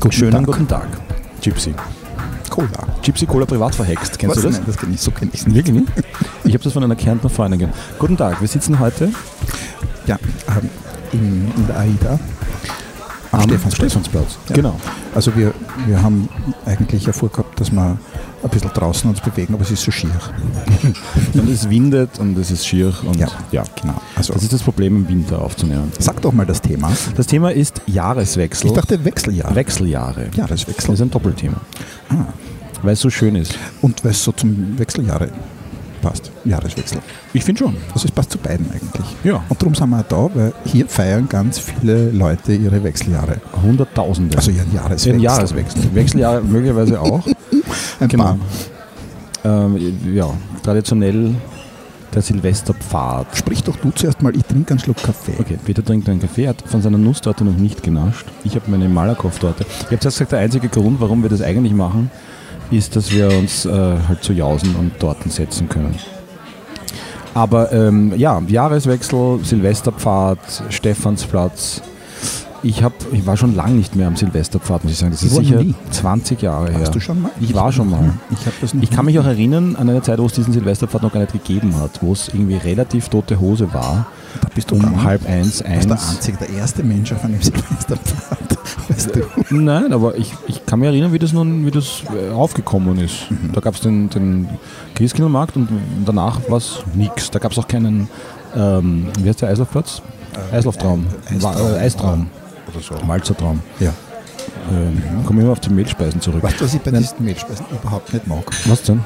Guten Schönen Tag. guten Tag, Gypsy. Cola. Gypsy Cola privat verhext, kennst Was? du das? Nein, das kenne ich, so kenne ich es nicht. Wirklich nicht? Ich habe das von einer Kärntner Freundin gehört. Guten Tag, wir sitzen heute Ja, ähm, in, in der AIDA am Stephansplatz. Stephansplatz. Ja. Genau. Also wir, wir haben eigentlich ja vorgehabt, dass wir ein bisschen draußen uns bewegen, aber es ist so schier. Und es windet und es ist schier und Ja. ja. Genau. Also Das ist das Problem im Winter aufzunehmen. sag doch mal das Thema. Das Thema ist Jahreswechsel. Ich dachte Wechseljahr. Wechseljahre. Das Jahreswechsel. ist ein Doppelthema. Ah. Weil es so schön ist. Und weil es so zum Wechseljahre passt. Jahreswechsel. Ich finde schon. Also es passt zu beiden eigentlich. Ja. Und darum sind wir auch da, weil hier feiern ganz viele Leute ihre Wechseljahre. Hunderttausende. Also ihren Jahreswechsel. Ein Jahreswechsel. Wechseljahre möglicherweise auch. Ein Genau. paar. Ähm, ja, traditionell der Silvesterpfad. Sprich doch du zuerst mal, ich trinke einen Schluck Kaffee. Okay, Peter trinkt einen Kaffee, hat von seiner Nusstorte noch nicht genascht. Ich habe meine Malakoff-Torte. Ich habe zuerst gesagt, der einzige Grund, warum wir das eigentlich machen, ist, dass wir uns äh, halt zu Jausen und Torten setzen können. Aber ähm, ja, Jahreswechsel, Silvesterpfad, Stephansplatz. Ich, hab, ich war schon lange nicht mehr am Silvesterpfad, muss ich sagen. Das ist Ich sicher nie. 20 Jahre her. Warst du schon mal? Ich war schon mal. Ich habe das Ich kann mich auch erinnern an eine Zeit, wo es diesen Silvesterpfad noch gar nicht gegeben hat, wo es irgendwie relativ tote Hose war. Da bist du Um halb eins, Du bist der eins. Einzige, der erste Mensch auf einem Silvesterpfad. Weißt du? Nein, aber ich, ich kann mich erinnern, wie das nun wie das äh, aufgekommen ist. Da gab es den, den Christkindlmarkt und danach war es nichts. Da gab es auch keinen, ähm, wie heißt der Eislaufplatz? Eislauftraum. Eistraum. Wa- äh, Eistraum. Oder so. Malzertraum. Ja. Ähm, komme immer auf die Mehlspeisen zurück. Weißt du, was ich bei diesen Mehlspeisen überhaupt nicht mag? Was denn?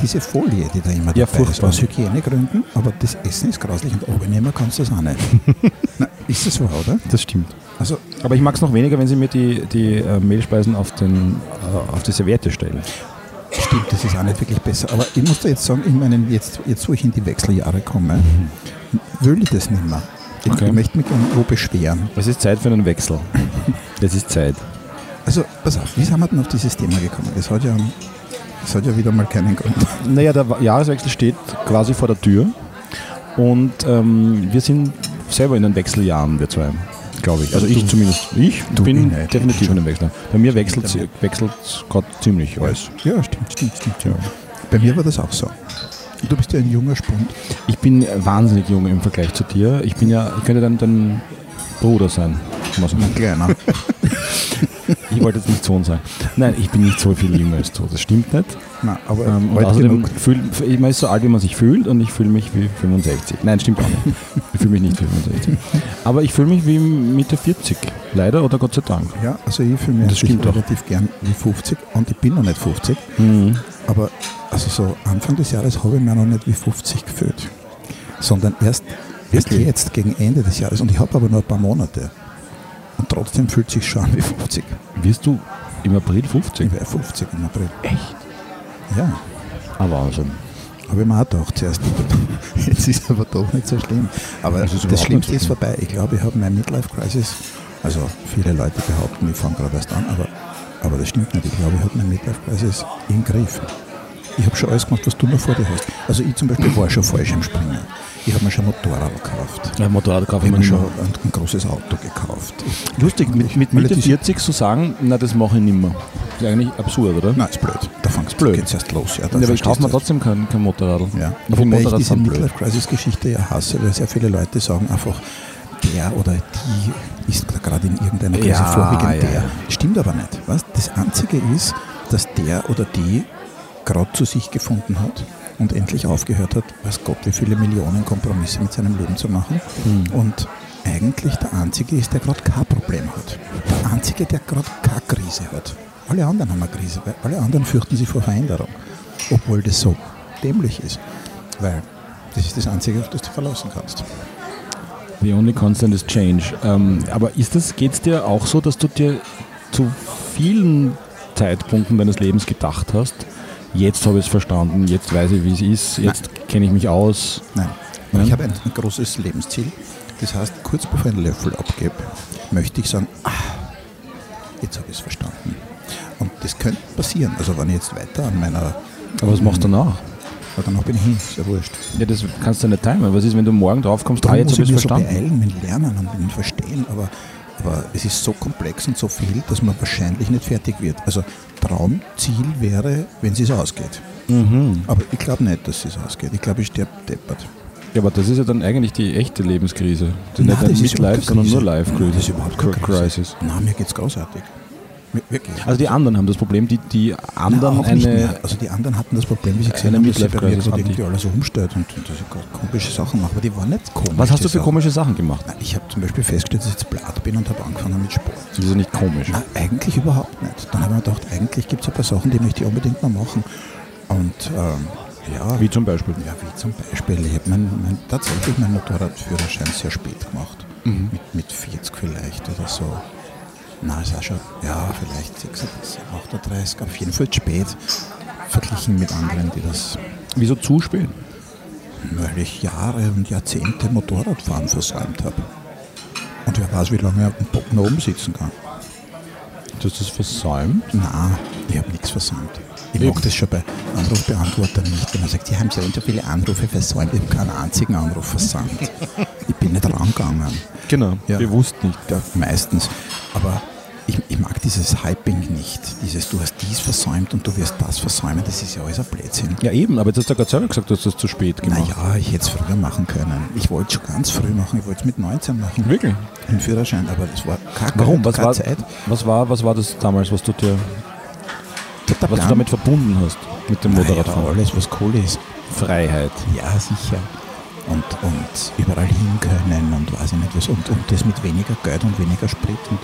Diese Folie, die da immer Ja, dabei ist, furchtbar. aus Hygienegründen, aber das Essen ist grauslich und abnehmen kannst du das auch nicht. Na, ist das so, oder? Das stimmt. Also, Aber ich mag es noch weniger, wenn sie mir die, die äh, Mehlspeisen auf, den, äh, auf die Serviette stellen. stimmt, das ist auch nicht wirklich besser. Aber ich muss da jetzt sagen, ich meine, jetzt, jetzt wo ich in die Wechseljahre komme, will ich das nicht mehr. Ich, Okay. möchte mich gerne wo beschweren. Es ist Zeit für einen Wechsel. Es ist Zeit. Also, pass auf, wie sind wir denn auf dieses Thema gekommen? Das hat ja, das hat ja wieder mal keinen Grund. Naja, der Jahreswechsel steht quasi vor der Tür und ähm, wir sind selber in den Wechseljahren, wir zwei, glaube ich. Also ich du- zumindest. Ich bin nicht. definitiv in den Wechsel. Bei mir wechselt es gerade ziemlich alles. Ja, stimmt, stimmt, stimmt. Ja. Bei mir war das auch so. Du bist ja ein junger Spund. Ich bin wahnsinnig jung im Vergleich zu dir. Ich bin ja, ich könnte dann dein Bruder sein. Ein kleiner. Ich wollte jetzt nicht Sohn sein. Nein, ich bin nicht so viel jünger als du. Das stimmt nicht. Nein, aber Ähm, und außerdem fühl, man ist so alt, wie man sich fühlt und ich fühle mich wie 65. Nein, stimmt auch nicht. Ich fühle mich nicht wie 65. Aber ich fühle mich wie Mitte 40. Leider oder Gott sei Dank. Ja, also ich fühle mich Das stimmt auch. relativ gern wie 50 und ich bin noch nicht 50. Mhm. Aber also so Anfang des Jahres habe ich mich noch nicht wie 50 gefühlt. Sondern erst, erst jetzt, gegen Ende des Jahres. Und ich habe aber nur ein paar Monate. Und trotzdem fühlt es sich schon an wie 50. Wirst du im April 50? Ich wäre 50 im April. Echt? Ja, Aber also, habe ich mir auch gedacht zuerst. Jetzt ist es aber doch nicht so schlimm. Aber Das ist das, Schlimmste ist vorbei. Ich glaube, ich habe meine Midlife-Crisis. Also viele Leute behaupten, ich fange gerade erst an, aber, aber das stimmt nicht. Ich glaube, ich habe meine Midlife-Crisis im Griff. Ich habe schon alles gemacht, was du noch vor dir hast. Also ich zum Beispiel war schon falsch im Springen. Ich habe mir schon Motorrad gekauft. ja, Motorrad Ich kaufen habe mir schon. ein, ein großes Auto gekauft. Lustig, mit, mit Mitte das- 40 zu sagen, na das mache ich nicht mehr. Das ist eigentlich absurd, oder? Nein, ist blöd. Da fängst Blöd. geht's erst los. Ja, Ja, aber ich kaufe mir trotzdem kein, kein Motorrad. Ja. Ich Wobei ich Motorrad diese sind blöd. Midlife-Crisis-Geschichte ja hasse, weil sehr viele Leute sagen einfach, der oder die ist gerade in irgendeiner Krise Ja, vorwiegend ja, der. ja. Stimmt aber nicht. Was? Das Einzige ist, dass der oder die gerade zu sich gefunden hat und endlich aufgehört hat, weiß Gott, wie viele Millionen Kompromisse mit seinem Leben zu machen. Hm. Und eigentlich der Einzige ist, der gerade kein Problem hat. Der Einzige, der gerade keine Krise hat. Alle anderen haben eine Krise, weil alle anderen fürchten sich vor Veränderung. Obwohl das so dämlich ist. Weil das ist das Einzige, auf das du verlassen kannst. The only constant is change. Ähm, aber ist das, geht es dir auch so, dass du dir zu vielen Zeitpunkten deines Lebens gedacht hast, jetzt habe ich es verstanden, jetzt weiß ich, wie es ist, jetzt kenne ich mich aus. Nein. Nein? Ich habe ein, ein großes Lebensziel. Das heißt, kurz bevor ich einen Löffel abgebe, möchte ich sagen, ah, jetzt habe ich es verstanden. Und das könnte passieren. Also wenn ich jetzt weiter an meiner... Aber was machst du danach? Aber danach bin ich hin, ist ja wurscht. Ja, das kannst du nicht timen. Was ist, wenn du morgen drauf kommst, ah, jetzt muss habe ich ich es verstanden? beeilen mit Lernen und mit Verstehen, aber aber es ist so komplex und so viel, dass man wahrscheinlich nicht fertig wird. Also Traumziel wäre, wenn es ausgeht. Mhm. Aber ich glaube nicht, dass es ausgeht. Ich glaube, ich sterbe deppert. Ja, aber das ist ja dann eigentlich die echte Lebenskrise. Das ist Nein, nicht ein das ist Midlife, sondern nur Krise. Life Nein, das ist überhaupt keine. Crisis. Nein, mir geht es großartig. Wir- Wirklich. Also die anderen haben das Problem, die, die anderen nicht eine. Also die anderen hatten das Problem, wie sie gesehen haben, dass ich bei Midlife mir Crisis gerade haben irgendwie alles umstellt und, und dass ich komische Sachen mache. Aber die waren nicht komisch. Was hast du für Sachen. komische Sachen gemacht? Na, Ich habe zum Beispiel festgestellt, dass ich jetzt blatt bin und habe angefangen mit Sport. Das ist ja nicht komisch. Na, eigentlich überhaupt nicht. Dann habe ich mir gedacht, eigentlich gibt es ein paar Sachen, die möchte ich unbedingt noch machen. Und ähm, ja, Wie zum Beispiel. ja, wie zum Beispiel, ich habe mein, mein, tatsächlich meinen Motorradführerschein sehr spät gemacht. Mhm. Mit, mit 40 vielleicht oder so. Na, ist auch schon, ja, vielleicht 36, 38, auf jeden Fall zu spät. Verglichen mit anderen, die das, Wieso zu spät? weil ich Jahre und Jahrzehnte Motorradfahren versäumt habe. Und wer weiß, wie lange ich auf dem Bock nach oben sitzen kann. Du hast das versäumt? Nein, ich habe nichts versäumt. Ich mag das schon bei Anrufbeantwortern nicht, wenn man sagt, sie haben so und so viele Anrufe versäumt. Ich habe keinen einzigen Anruf versäumt. ich bin nicht rangegangen. Genau, Ja. bewusst nicht. Ja, meistens. Aber ich, ich mag dieses Hyping nicht. Dieses, du hast dies versäumt und du wirst das versäumen. Das ist ja alles ein Blödsinn. Ja eben, aber jetzt hast du gerade selber gesagt, du hast das zu spät gemacht. Naja, ich hätte es früher machen können. Ich wollte schon ganz früh machen. Ich wollte es mit 19 machen. Wirklich? Den Führerschein, aber das war keine, Warum? Was war, Zeit. was, war, was war das damals, was du, dir, was du damit verbunden hast, mit dem Naja, Motorradfahren? alles, was cool ist. Freiheit. Ja, sicher. Und, und überall hin können und weiß ich nicht was. Und, und das mit weniger Geld und weniger Sprit und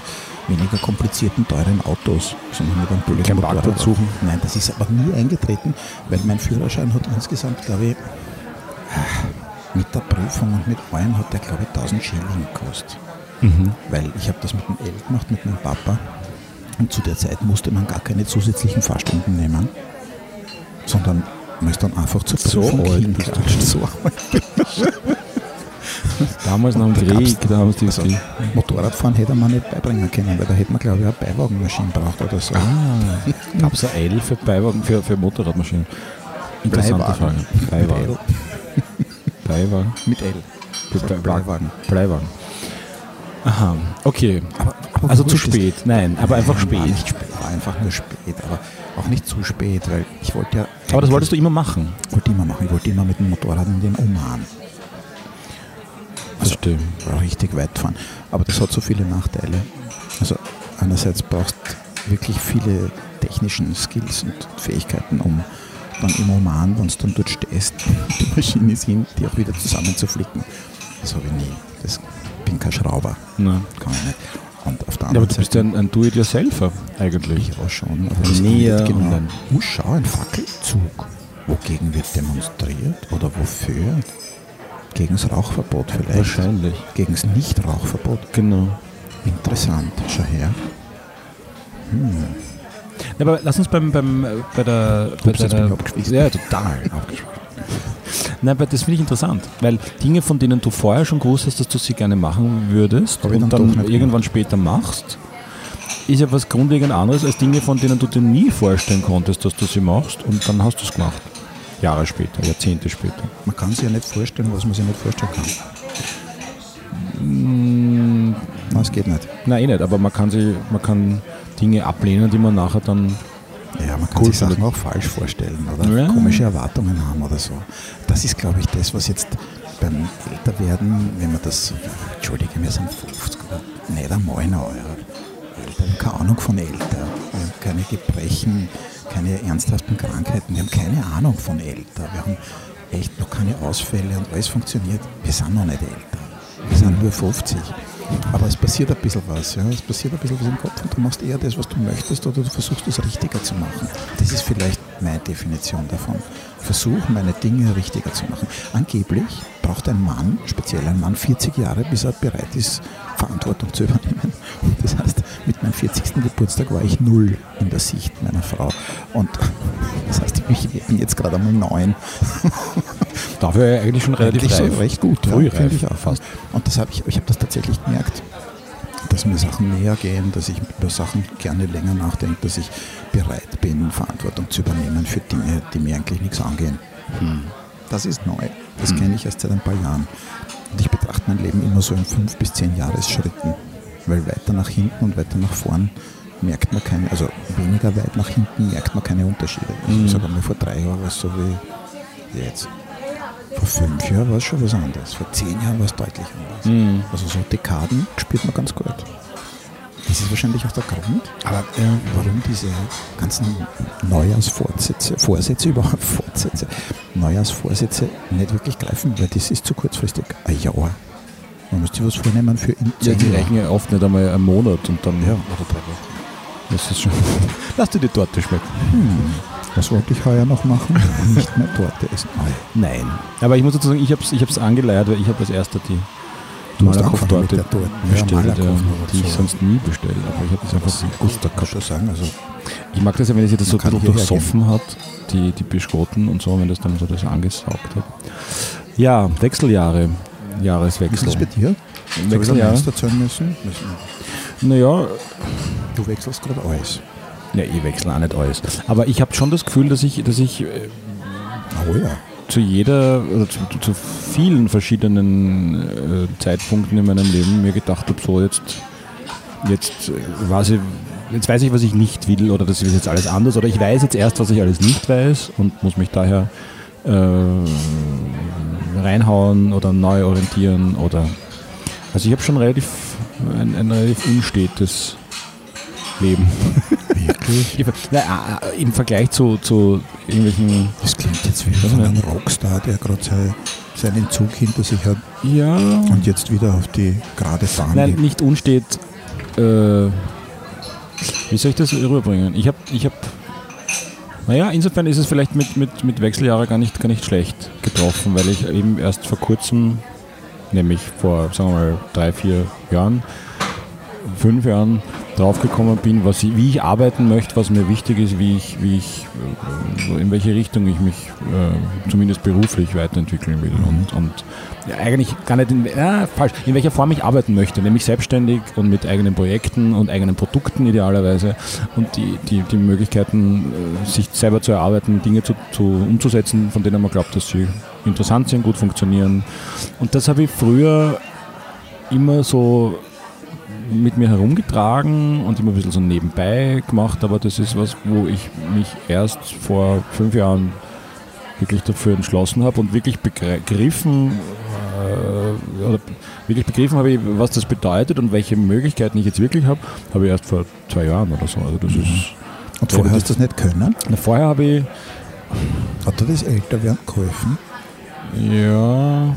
weniger komplizierten, teuren Autos, sondern mit einem billigen Kein Motorrad. Parkplatz suchen. Nein, das ist aber nie eingetreten, weil mein Führerschein hat insgesamt, glaube ich, mit der Prüfung und mit allem hat der, glaube ich, 1000 Schilling gekostet. Mhm. Weil ich habe das mit dem L gemacht, mit meinem Papa. Und zu der Zeit musste man gar keine zusätzlichen Fahrstunden nehmen, sondern man ist dann einfach zur So Prüfung du hingeklatscht. So alt. Damals dem Da Krieg, da haben sie Also, Motorradfahren hätte man nicht beibringen können, weil da hätte man, glaube ich, eine Beiwagenmaschine braucht oder so. Ah, gab es ein L für Beiwagen, für, für Motorradmaschinen? Interessante Bleiwagen. Frage. Beiwagen. Beiwagen. Mit L. Für So, Blei- Bleiwagen. Bleiwagen. Aha, okay. Aber, aber Also zu spät. Nein, aber einfach spät. War nicht spät, war einfach nur spät, aber auch nicht zu spät, weil ich wollte ja. Aber das wolltest du immer machen. wollte immer machen. Ich wollte immer mit dem Motorrad in den Oman. Also richtig weit fahren. Aber das hat so viele Nachteile. Also einerseits brauchst du wirklich viele technischen Skills und Fähigkeiten, um dann im Oman, wenn du dann dort stehst, die Maschine ist hin, die auch wieder zusammenzuflicken. Das habe ich nie. Das ich bin kein Schrauber. Nein. Kann ich nicht. Und auf der Ja, aber du bist ja ein, ein Do-it-yourselfer eigentlich. ja schon, aber Näher genau. ein- Oh, schau, ein Fackelzug. Wogegen wird demonstriert oder wofür? Gegen das Rauchverbot vielleicht. Wahrscheinlich. Gegen das Nicht-Rauchverbot. Genau. Interessant. Schau her. Ja, aber lass uns beim, beim, äh, bei der... Bei Ups, deiner- ja, total. Nein, aber das finde ich interessant, weil Dinge, von denen du vorher schon gewusst hast, dass du sie gerne machen würdest ich und dann dann, irgendwann später machst, ist ja was grundlegend anderes als Dinge, von denen du dir nie vorstellen konntest, dass du sie machst und dann hast du es gemacht. Jahre später, Jahrzehnte später. Man kann sich ja nicht vorstellen, was man sich nicht vorstellen kann. Mm, Nein, es geht nicht. Nein, eh nicht, aber man kann, sie, man kann Dinge ablehnen, die man nachher dann Ja, man kann Cool sich Sachen auch falsch vorstellen oder Ja. komische Erwartungen haben oder so. Das ist, glaube ich, das, was jetzt beim Älterwerden, wenn man das, entschuldige, wir sind 50 oder nicht einmal noch, ja. Keine Ahnung von älter. Keine Gebrechen, keine ernsthaften Krankheiten, wir haben keine Ahnung von älter. Wir haben echt noch keine Ausfälle und alles funktioniert. Wir sind noch nicht älter. Wir sind nur 50. Aber es passiert ein bisschen was, ja. Es passiert ein bisschen was im Kopf und du machst eher das, was du möchtest, oder du versuchst es richtiger zu machen. Das ist vielleicht meine Definition davon. Versuch, meine Dinge richtiger zu machen. Angeblich braucht ein Mann, speziell ein Mann, 40 Jahre, bis er bereit ist, Verantwortung zu übernehmen. Das heißt, mit meinem 40. Geburtstag war ich null in der Sicht meiner Frau. Und das heißt, ich bin jetzt gerade einmal neun. dafür ja eigentlich schon relativ Eigentlich reif. so recht gut, Früh ja, reif, ich auch fast. Und das habe ich, ich habe das tatsächlich gemerkt, dass mir Sachen näher gehen, dass ich über Sachen gerne länger nachdenke, dass ich bereit bin, Verantwortung zu übernehmen für Dinge, die mir eigentlich nichts angehen. Das ist neu. Das kenne ich erst seit ein paar Jahren. Und ich betrachte mein Leben immer so in fünf bis zehn Jahresschritten. Weil weiter nach hinten und weiter nach vorn merkt man keine, also weniger weit nach hinten merkt man keine Unterschiede. Also Mhm. Ich sage mal, vor drei Jahren war es so wie jetzt. Vor fünf Jahren war es schon was anderes. Vor zehn Jahren war es deutlich anders. Mhm. Also so Dekaden spürt man ganz gut. Das ist wahrscheinlich auch der Grund, Aber warum diese ganzen Neujahrsvorsätze, Vorsätze überhaupt, Fortsätze, Neujahrsvorsätze nicht wirklich greifen, weil das ist zu kurzfristig. Ein Jahr. Man muss sich was vornehmen für in ja, die reichen ja oft nicht einmal einen Monat und dann Ja. oder drei Wochen. Das ist schon. Lass dir die Torte schmecken. Hm, was wollte ich heuer noch machen? Nicht mehr Torte essen. Ah. Nein. Aber ich muss dazu sagen, ich habe es ich hab's angeleiert, weil ich habe als erster die Du hast angefangen mit der Torte. Ja, bestellt, ja, aber die ich so. sonst nie bestelle. Aber ich habe das einfach so muss ich schon sagen. Also, Ich mag das ja, wenn sie das so kann ein bisschen durchsoffen hat, die, die Bischkoten und so, wenn das dann so das angesaugt hat. Ja, Wechseljahre, wie ist Jahreswechsel. das bei dir? Wechseljahre. Soll ich erzählen müssen? Naja, Du wechselst gerade alles. ja, ich wechsle auch nicht alles. Aber ich habe schon das Gefühl, dass ich, dass ich äh, Oh ja. zu jeder oder zu, zu vielen verschiedenen äh, Zeitpunkten in meinem Leben mir gedacht habe, so jetzt, jetzt, äh, weiß ich, jetzt weiß ich, was ich nicht will oder das ist jetzt alles anders oder ich weiß jetzt erst, was ich alles nicht weiß und muss mich daher äh, reinhauen oder neu orientieren oder also ich habe schon relativ ein, ein relativ unstetes Leben. Wirklich? Ich- Na, äh, Im Vergleich zu, zu irgendwelchen Das klingt jetzt wie von einem Rockstar, der gerade sei, seinen Zug hinter sich hat ja, und jetzt wieder auf die gerade Bahn Nein, geht. nicht unstet. Äh, wie soll ich das rüberbringen? Ich habe, ich habe, naja, insofern ist es vielleicht mit, mit, mit Wechseljahre gar nicht, gar nicht schlecht getroffen, weil ich eben erst vor kurzem, nämlich vor, sagen wir mal, drei, vier Jahren, fünf Jahren draufgekommen bin, was ich, wie ich arbeiten möchte, was mir wichtig ist, wie ich, wie ich, äh, in welche Richtung ich mich äh, zumindest beruflich weiterentwickeln will. Und, und ja, eigentlich gar nicht in, ja, falsch, in welcher Form ich arbeiten möchte, nämlich selbstständig und mit eigenen Projekten und eigenen Produkten idealerweise. Und die, die, die Möglichkeiten, äh, sich selber zu erarbeiten, Dinge zu, zu umzusetzen, von denen man glaubt, dass sie interessant sind, gut funktionieren. Und das habe ich früher immer so mit mir herumgetragen und immer ein bisschen so nebenbei gemacht, aber das ist was, wo ich mich erst vor fünf Jahren wirklich dafür entschlossen habe und wirklich begriffen, oder wirklich begriffen habe, ich, was das bedeutet und welche Möglichkeiten ich jetzt wirklich habe, habe ich erst vor zwei Jahren oder so. Also das ist, Und vorher hast du das nicht können? na, vorher habe ich, Hat dir das Älterwerden geholfen? ja,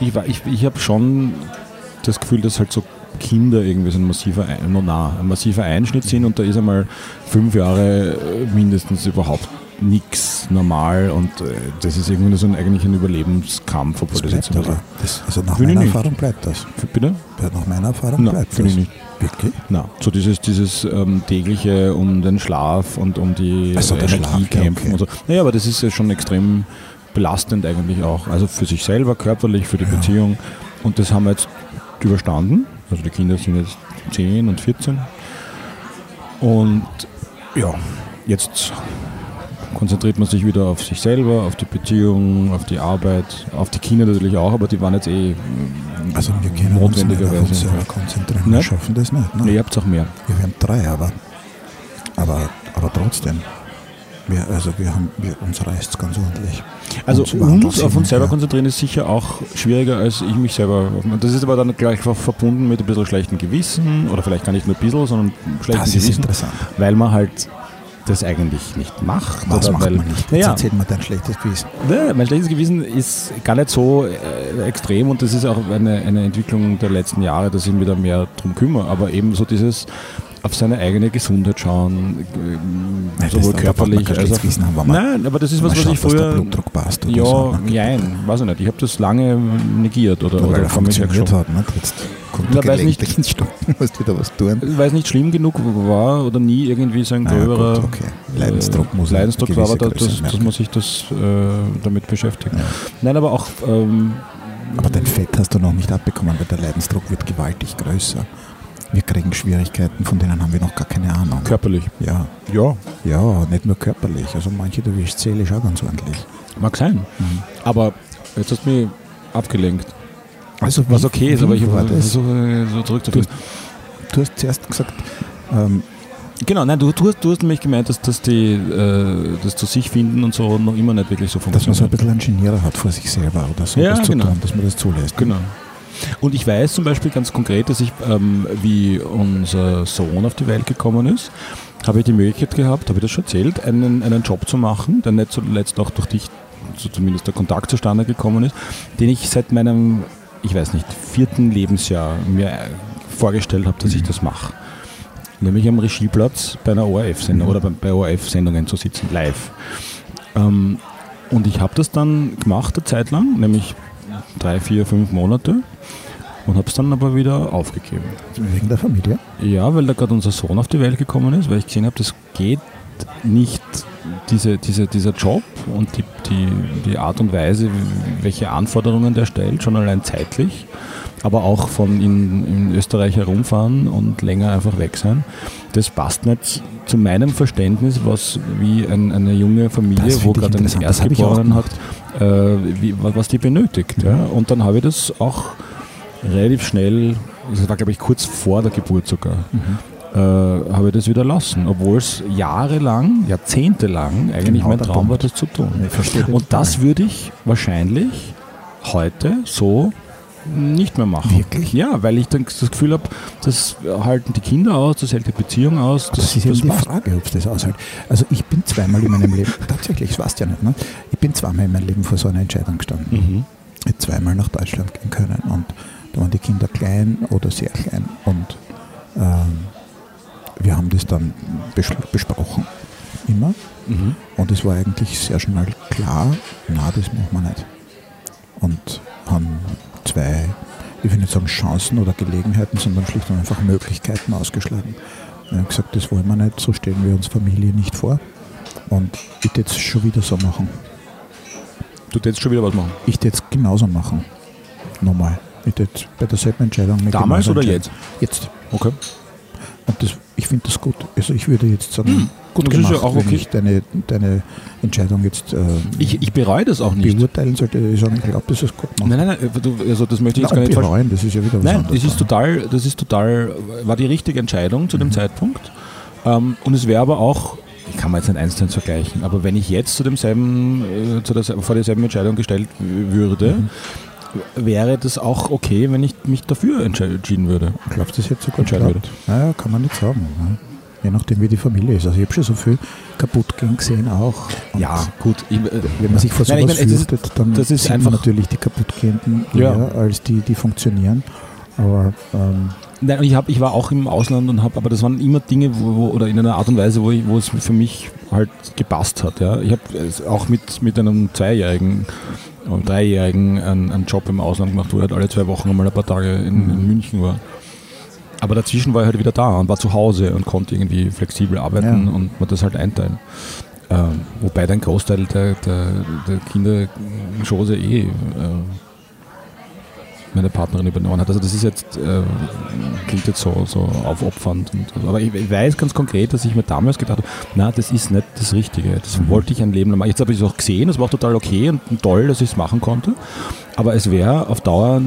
ich, ich, ich habe schon das Gefühl, dass halt so Kinder irgendwie so ein massiver, no, na, ein massiver Einschnitt sind und da ist einmal fünf Jahre äh, mindestens überhaupt nichts normal und äh, das ist irgendwie so ein, eigentlich ein Überlebenskampf, obwohl Das das, jetzt bleibt aber. Das, also nach meiner. Erfahrung bleibt das. bitte? Nach meiner Erfahrung Nein, bleibt das. ich nicht. Wirklich? Na, so dieses, dieses ähm, tägliche um den Schlaf und um die Ach so, der Energie Schlaf, ja, kämpfen okay. und so. Naja, aber das ist ja schon extrem belastend eigentlich auch. Also für sich selber, körperlich, für die Ja. Beziehung. Und das haben wir jetzt überstanden. Also die Kinder sind jetzt 10 und 14. Und ja, jetzt konzentriert man sich wieder auf sich selber, auf die Beziehung, auf die Arbeit, auf die Kinder natürlich auch, aber die waren jetzt eh Also wir können uns nicht auf uns selber konzentrieren. Nicht? Wir schaffen das nicht. Ne? ihr habt auch mehr. Wir haben drei, aber, aber, aber trotzdem. Wir, also wir haben, wir, uns reißt es ganz ordentlich. Also Uns wandelt uns auf hin, uns selber ja. konzentrieren ist sicher auch schwieriger, als ich mich selber. Das ist aber dann gleich ver- verbunden mit ein bisschen schlechtem Gewissen oder vielleicht gar nicht nur ein bisschen, sondern schlechtem Das ist Gewissen, interessant. weil man halt das eigentlich nicht macht. Was macht weil, man nicht? Jetzt Naja, erzählt mir dein schlechtes Gewissen. ne, mein schlechtes Gewissen ist gar nicht so äh, extrem und das ist auch eine, eine Entwicklung der letzten Jahre, dass ich mich da mehr drum kümmere. Aber eben so dieses auf seine eigene Gesundheit schauen, Nein, sowohl körperlich als auch. Wenn man- Nein, aber das ist was, was schaut, ich früher. Blutdruck passt oder ja, so. ne? nein, weiß ich nicht. Ich habe das lange negiert oder, Weil oder er funktioniert hat. Ne? Jetzt kommt Na, weiß nicht. ins Stocken, musst wieder was tun. Weil es nicht schlimm genug war oder nie irgendwie so ein gröberer gut, okay. Leidensdruck muss äh, Leidensdruck war, aber da, dass, dass man sich das äh, damit beschäftigt. Ja. Nein, aber auch ähm, Aber dein Fett hast du noch nicht abbekommen, weil der Leidensdruck wird gewaltig größer. Wir kriegen Schwierigkeiten, von denen haben wir noch gar keine Ahnung. körperlich. Ja, Ja, ja, nicht nur körperlich. Also manche erwischt seelisch auch ganz ordentlich. mag sein. Mhm. Aber jetzt hast du mich abgelenkt. Also Was okay ist, aber ich versuche so zurückzuführen. du hast zuerst gesagt, ähm, Genau, nein, du, du, hast, du hast nämlich gemeint, dass, dass die äh, das zu sich finden und so noch immer nicht wirklich so dass man funktioniert. so ein bisschen einen Genierer hat vor sich selber oder so Ja, genau. tun, dass man das zulässt. Genau. Und ich weiß zum Beispiel ganz konkret, dass ich, ähm, wie unser Sohn auf die Welt gekommen ist, habe ich die Möglichkeit gehabt, habe ich das schon erzählt, einen, einen Job zu machen, der nicht zuletzt auch durch dich, so zumindest der Kontakt zustande gekommen ist, den ich seit meinem, ich weiß nicht, vierten Lebensjahr mir vorgestellt habe, dass ich das mache. Nämlich am Regieplatz bei einer ORF-Sendung oder bei, bei ORF-Sendungen zu sitzen, live. Ähm, und ich habe das dann gemacht eine Zeit lang, nämlich drei, vier, fünf Monate und habe es dann aber wieder aufgegeben. Wegen der Familie. Ja, weil da gerade unser Sohn auf die Welt gekommen ist, weil ich gesehen habe, das geht nicht, diese, diese, dieser Job und die, die, die Art und Weise, welche Anforderungen der stellt, schon allein zeitlich, aber auch von in, in Österreich herumfahren und länger einfach weg sein, das passt nicht zu meinem Verständnis, was wie ein, eine junge Familie, wo gerade ein interessant. Das hab ich auch Erstgeboren hat, äh, wie, was die benötigt. Ja. Und dann habe ich das auch relativ schnell, das war glaube ich kurz vor der Geburt sogar, äh, habe ich das wieder lassen, obwohl es jahrelang, jahrzehntelang eigentlich Genau mein Traum war, Punkt. das zu tun. Und das würde ich wahrscheinlich heute so nicht mehr machen. Wirklich? Ja, weil ich dann das Gefühl habe, das halten die Kinder aus, das hält die Beziehung aus. Das, ist eben das die. Frage, ob es das aushält. Also ich bin zweimal in meinem Leben, tatsächlich, das weißt du ja nicht, ne? ich bin zweimal in meinem Leben vor so einer Entscheidung gestanden. Mhm. Ich hätte zweimal nach Deutschland gehen können und da waren die Kinder klein oder sehr klein und ähm, wir haben das dann bes besprochen, immer. Mhm. Und es war eigentlich sehr schnell klar, na, das machen wir nicht. Und haben zwei, ich will nicht sagen Chancen oder Gelegenheiten, sondern schlicht und einfach Möglichkeiten ausgeschlagen. Wir haben gesagt, das wollen wir nicht, so stellen wir uns Familie nicht vor. Und ich würde jetzt schon wieder so machen. Du würdest schon wieder was machen. Ich würde jetzt genauso machen. Nochmal. Ich würde bei derselben Entscheidung Damals oder entscheiden. Jetzt. Okay. Und das, ich finde das gut. Also ich würde jetzt sagen, gut Hm. das ist gemacht, ja auch okay. ich deine, deine Entscheidung jetzt äh, Ich, ich bereue das auch nicht. beurteilen sollte, ich glaube, das ist gut gemacht. Nein, nein, nein, also das möchte ich jetzt Na, gar nicht bereuen, das ist ja wieder was Nein, anderes. das ist total, das ist total, war die richtige Entscheidung zu dem Zeitpunkt. Ähm, und es wäre aber auch, ich kann mir jetzt nicht eins zu eins vergleichen, aber wenn ich jetzt zu demselben, äh, zu der, vor derselben Entscheidung gestellt würde, wäre das auch okay, wenn ich mich dafür entschieden würde. Glaubst du, das jetzt sogar Entscheiden geklappt? Naja, kann man nicht sagen. Ne? Je nachdem, wie die Familie ist. Also ich habe schon so viel kaputt gehen gesehen auch. Und gut. Ich, äh, Wenn man sich vor Nein, sowas ich das ist- fürchtet, dann das ist einfach- natürlich die kaputtgehenden Ja. eher als die, die funktionieren. Aber ähm, Nein, ich, hab, ich war auch im Ausland und habe, aber das waren immer Dinge, wo, wo, oder in einer Art und Weise, wo, ich, wo es für mich halt gepasst hat. Ja. Ich habe auch mit, mit einem Zweijährigen und Dreijährigen einen, einen Job im Ausland gemacht, wo ich halt alle zwei Wochen einmal ein paar Tage in, in München war. Aber dazwischen war ich halt wieder da und war zu Hause und konnte irgendwie flexibel arbeiten Ja. und mir das halt einteilen. Ähm, wobei dann Großteil der, der, der Kinderschose eh äh, meine Partnerin übernommen hat. Also das ist jetzt, äh, klingt jetzt so, so aufopfernd. Und, also, aber ich, ich weiß ganz konkret, dass ich mir damals gedacht habe, na, das ist nicht das Richtige. Das wollte ich ein Leben lang machen. Jetzt habe ich es auch gesehen, das war auch total okay und toll, dass ich es machen konnte. Aber es wäre auf Dauer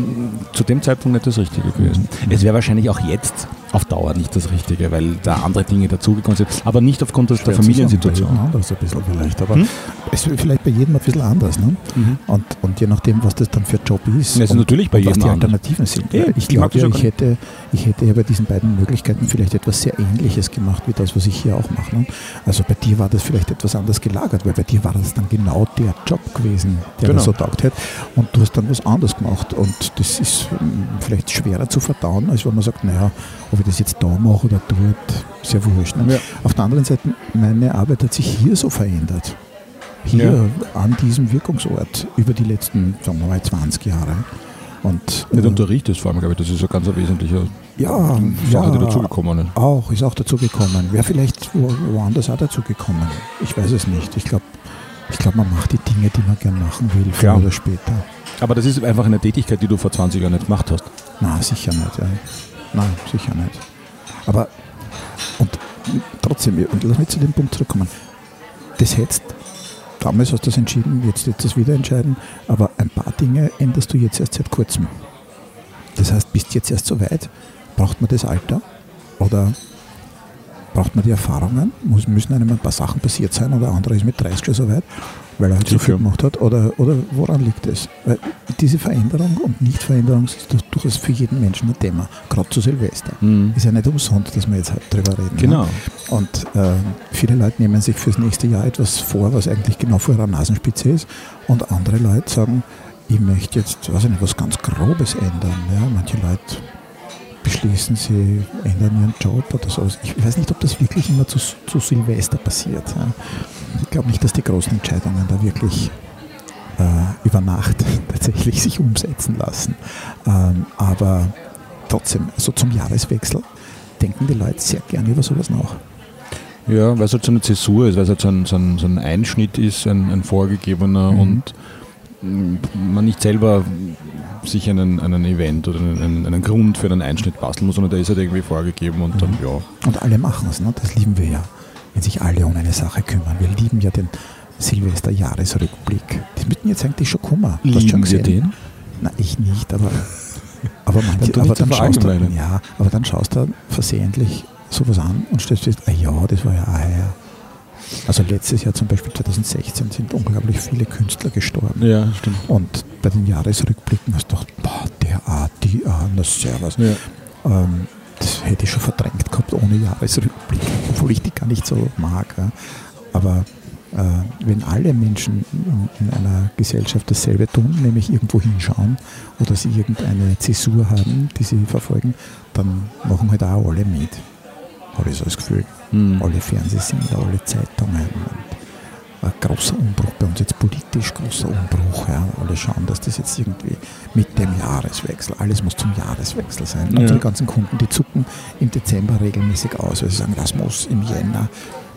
zu dem Zeitpunkt nicht das Richtige gewesen. Es wäre wahrscheinlich auch jetzt auf Dauer nicht das Richtige, weil da andere Dinge dazugekommen sind. Aber nicht aufgrund der, Familiensituation. jedem anders ein bisschen vielleicht. Aber Hm? es ist vielleicht bei jedem ein bisschen anders. Ne? Und, und je nachdem, was das dann für Job ist. Und, natürlich bei und was jedem die anders. Alternativen sind. Ja, ich glaube, ja, ich hätte, ich hätte ja bei diesen beiden Möglichkeiten vielleicht etwas sehr Ähnliches gemacht, wie das, was ich hier auch mache. Ne? Also bei dir war das vielleicht etwas anders gelagert, weil bei dir war das dann genau der Job gewesen, der Genau. so taugt hat. Und du hast dann was anderes gemacht. Und das ist ähm, vielleicht schwerer zu verdauen, als wenn man sagt, naja, ob ich das jetzt da mache oder dort, ist ja wurscht. Ne? Ja. Auf der anderen Seite, meine Arbeit hat sich hier so verändert. Hier an diesem Wirkungsort über die letzten, sagen wir mal, 20 Jahre. Und Nicht äh, unterrichtest vor allem, glaube ich, das ist ein ganz wesentlicher ja, Sache, ja, die dazugekommen ist. auch, ist auch dazu gekommen. Wäre vielleicht wo, woanders auch dazu gekommen. Ich weiß es nicht. Ich glaube, ich glaub, man macht die Dinge, die man gern machen will, früher Klar. oder später. Aber das ist einfach eine Tätigkeit, die du vor 20 Jahren nicht gemacht hast. Nein, sicher nicht. Ja. Nein, sicher nicht. Aber und trotzdem, und lass mich zu dem Punkt zurückkommen. Das hättest, damals hast du das entschieden, jetzt jetzt das wieder entscheiden, aber ein paar Dinge änderst du jetzt erst seit kurzem. Das heißt, bist jetzt erst so weit, braucht man das Alter? Oder braucht man die Erfahrungen? Muss, müssen einem ein paar Sachen passiert sein oder andere ist mit 30 schon so weit, weil er halt so viel gemacht hat? Oder, oder woran liegt es? Weil diese Veränderung und Nichtveränderung ist durchaus für jeden Menschen ein Thema, gerade zu Silvester. Mhm. Ist ja nicht umsonst, dass wir jetzt halt drüber reden. Genau. Ne? Und äh, viele Leute nehmen sich fürs nächste Jahr etwas vor, was eigentlich genau vor ihrer Nasenspitze ist. Und andere Leute sagen, ich möchte jetzt, weiß ich nicht, was ganz Grobes ändern. Ja? Manche Leute beschließen, sie ändern ihren Job oder so. Ich weiß nicht, ob das wirklich immer zu, zu Silvester passiert. Ja. Ich glaube nicht, dass die großen Entscheidungen da wirklich äh, über Nacht tatsächlich sich umsetzen lassen. Ähm, aber trotzdem, so zum Jahreswechsel denken die Leute sehr gerne über sowas nach. Ja, weil es halt so eine Zäsur ist, weil es halt so ein, so ein, so ein Einschnitt ist, ein, ein vorgegebener Mhm. und man nicht selber sich einen, einen Event oder einen, einen Grund für einen Einschnitt basteln muss, sondern der ist halt irgendwie vorgegeben und dann, ja. Und alle machen es, ne? das lieben wir ja, wenn sich alle um eine Sache kümmern. Wir lieben ja den Silvester-Jahresrückblick. Die müssten jetzt eigentlich schon. Hast du schon Lieben wir den? Na, ich nicht, aber, aber, manche, Dann aber, dann schaust du, ja, aber dann schaust du versehentlich sowas an und stellst fest, ah ja, das war ja auch her. Also letztes Jahr zum Beispiel 2016 sind unglaublich viele Künstler gestorben. Ja, stimmt. Und bei den Jahresrückblicken hast du gedacht, boah, der A, die A, na servus. Ja. Ähm, das hätte ich schon verdrängt gehabt ohne Jahresrückblick, obwohl ich die gar nicht so mag. Ja. Aber äh, wenn alle Menschen in, in einer Gesellschaft dasselbe tun, nämlich irgendwo hinschauen oder sie irgendeine Zäsur haben, die sie verfolgen, dann machen halt auch alle mit. Habe ich so das Gefühl. Hm. Alle Fernsehsender, alle Zeitungen. Ein großer Umbruch, bei uns jetzt politisch großer Umbruch. Ja. Alle schauen, dass das jetzt irgendwie mit dem Jahreswechsel, alles muss zum Jahreswechsel sein. Ja. Unsere ganzen Kunden, die zucken im Dezember regelmäßig aus, weil sie sagen, das muss im Jänner.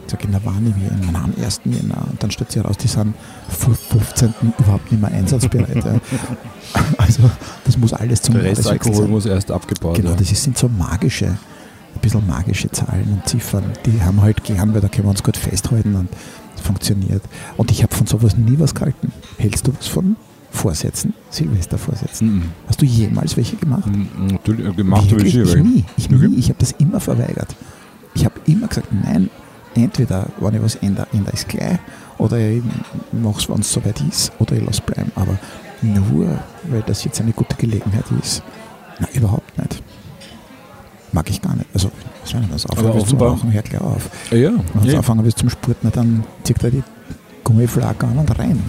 Ich sage, na im Jänner? Na, am 1. Jänner. Und dann stellt sich heraus, die sind vor 15. überhaupt nicht mehr einsatzbereit. ja. Also das muss alles zum Der Jahreswechsel Restalkohol sein. muss erst abgebaut Genau, werden. das ist- sind so magische, bisschen magische Zahlen und Ziffern. Die haben wir halt gern, weil da können wir uns gut festhalten und es funktioniert. Und ich habe von sowas nie was gehalten. Hältst du was von Vorsätzen, Silvestervorsätzen? Mhm. Hast du jemals welche gemacht? Mhm, Natürlich, äh, gemacht habe ich ich nie. Ich, Okay. nie. ich habe das immer verweigert. Ich habe immer gesagt, nein, entweder, wenn ich was ändere, ändere ich es gleich oder ich mache es, wenn es soweit ist, oder ich lasse bleiben. Aber nur, weil das jetzt eine gute Gelegenheit ist, na überhaupt nicht. Mag ich gar nicht. Also, was wenn du das Aber willst zum Rauchen, hör gleich auf. Ja, ja. Wenn ja. anfangen willst zum Sport, dann zieht er die Gummiflagge an und rein.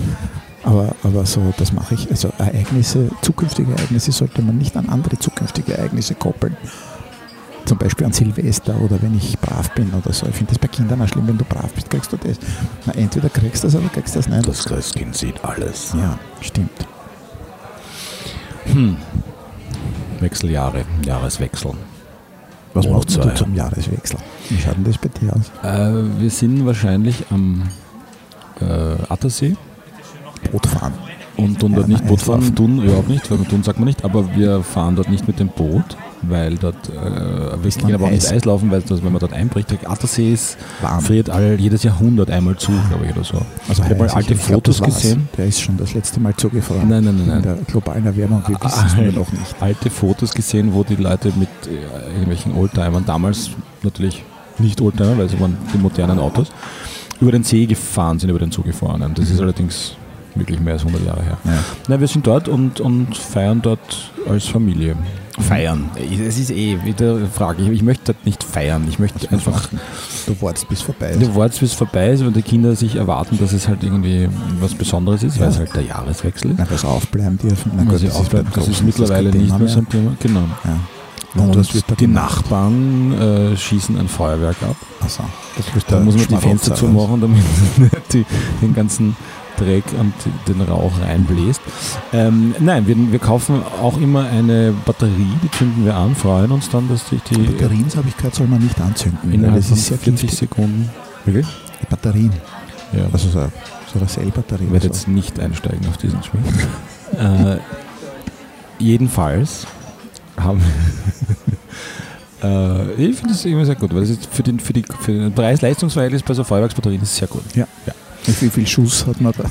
Aber, aber so, das mache ich. Also Ereignisse, zukünftige Ereignisse sollte man nicht an andere zukünftige Ereignisse koppeln. Zum Beispiel an Silvester oder wenn ich brav bin oder so. Ich finde das bei Kindern auch schlimm, wenn du brav bist, kriegst du das. Na, entweder kriegst du das oder kriegst du das nicht. Das Christkind sieht alles. ja, stimmt. Hm. Wechseljahre, Jahreswechsel. Was Oh, machst du zum Jahreswechsel? Wie schaut denn das bei dir aus? Äh, wir sind wahrscheinlich am äh, Attersee Boot fahren. und tun Ja, dort nicht na, Boot fahren, tun überhaupt nicht, weil tun sagt man nicht, aber wir fahren dort nicht mit dem Boot, weil dort, äh, dann aber auch nicht Eis. Eislaufen, weil das, wenn man dort einbricht, der Attersee ist, Warm. friert all, jedes Jahrhundert einmal zu, glaube ich, oder so. Also ich habe mal alte ich glaub, Fotos war's. gesehen. Der ist schon das letzte Mal zugefroren. Nein, nein, nein, nein. In der globalen Erwärmung, wir wissen es Ah, nur noch nicht. alte Fotos gesehen, wo die Leute mit äh, irgendwelchen Oldtimern, damals natürlich nicht Oldtimer, weil sie waren die modernen Autos, über den See gefahren sind, über den zugefahrenen. Das ist allerdings wirklich mehr als 100 Jahre her. Ja. Nein, wir sind dort und, und feiern dort als Familie. Feiern. Es ist eh wieder eine Frage. Ich, ich möchte dort nicht feiern. Ich möchte einfach, Du wartest bis vorbei ist. du wartest, bis vorbei ist und die Kinder sich erwarten, dass es halt irgendwie was Besonderes ist, weil Ja. es halt der Jahreswechsel ist. Na, was aufbleiben dürfen. Na Also das, aufbleiben, beim das ist mittlerweile kein nicht mehr so ein Thema. Genau. Ja. Und, Und die? Nachbarn äh, schießen ein Feuerwerk ab. Achso, das Da muss man die Fenster zumachen, damit die, den ganzen Dreck und den Rauch reinbläst. Ähm, nein, wir, wir kaufen auch immer eine Batterie, die zünden wir an, freuen uns dann, dass sich die Batterien, habe ich gehört, soll man nicht anzünden. innerhalb das von ist sehr 40 giftig. Sekunden. Wirklich? Die Batterien, Ja. also so, so eine Cell-Batterie. Ich werde so. jetzt nicht einsteigen auf diesen Schwung. äh, jedenfalls haben äh, ich finde das immer sehr gut, weil das ist für den, für die, für den Preis-Leistungsverhältnis bei so Feuerwerksbatterien ist sehr gut. Wie viel Schuss hat man da?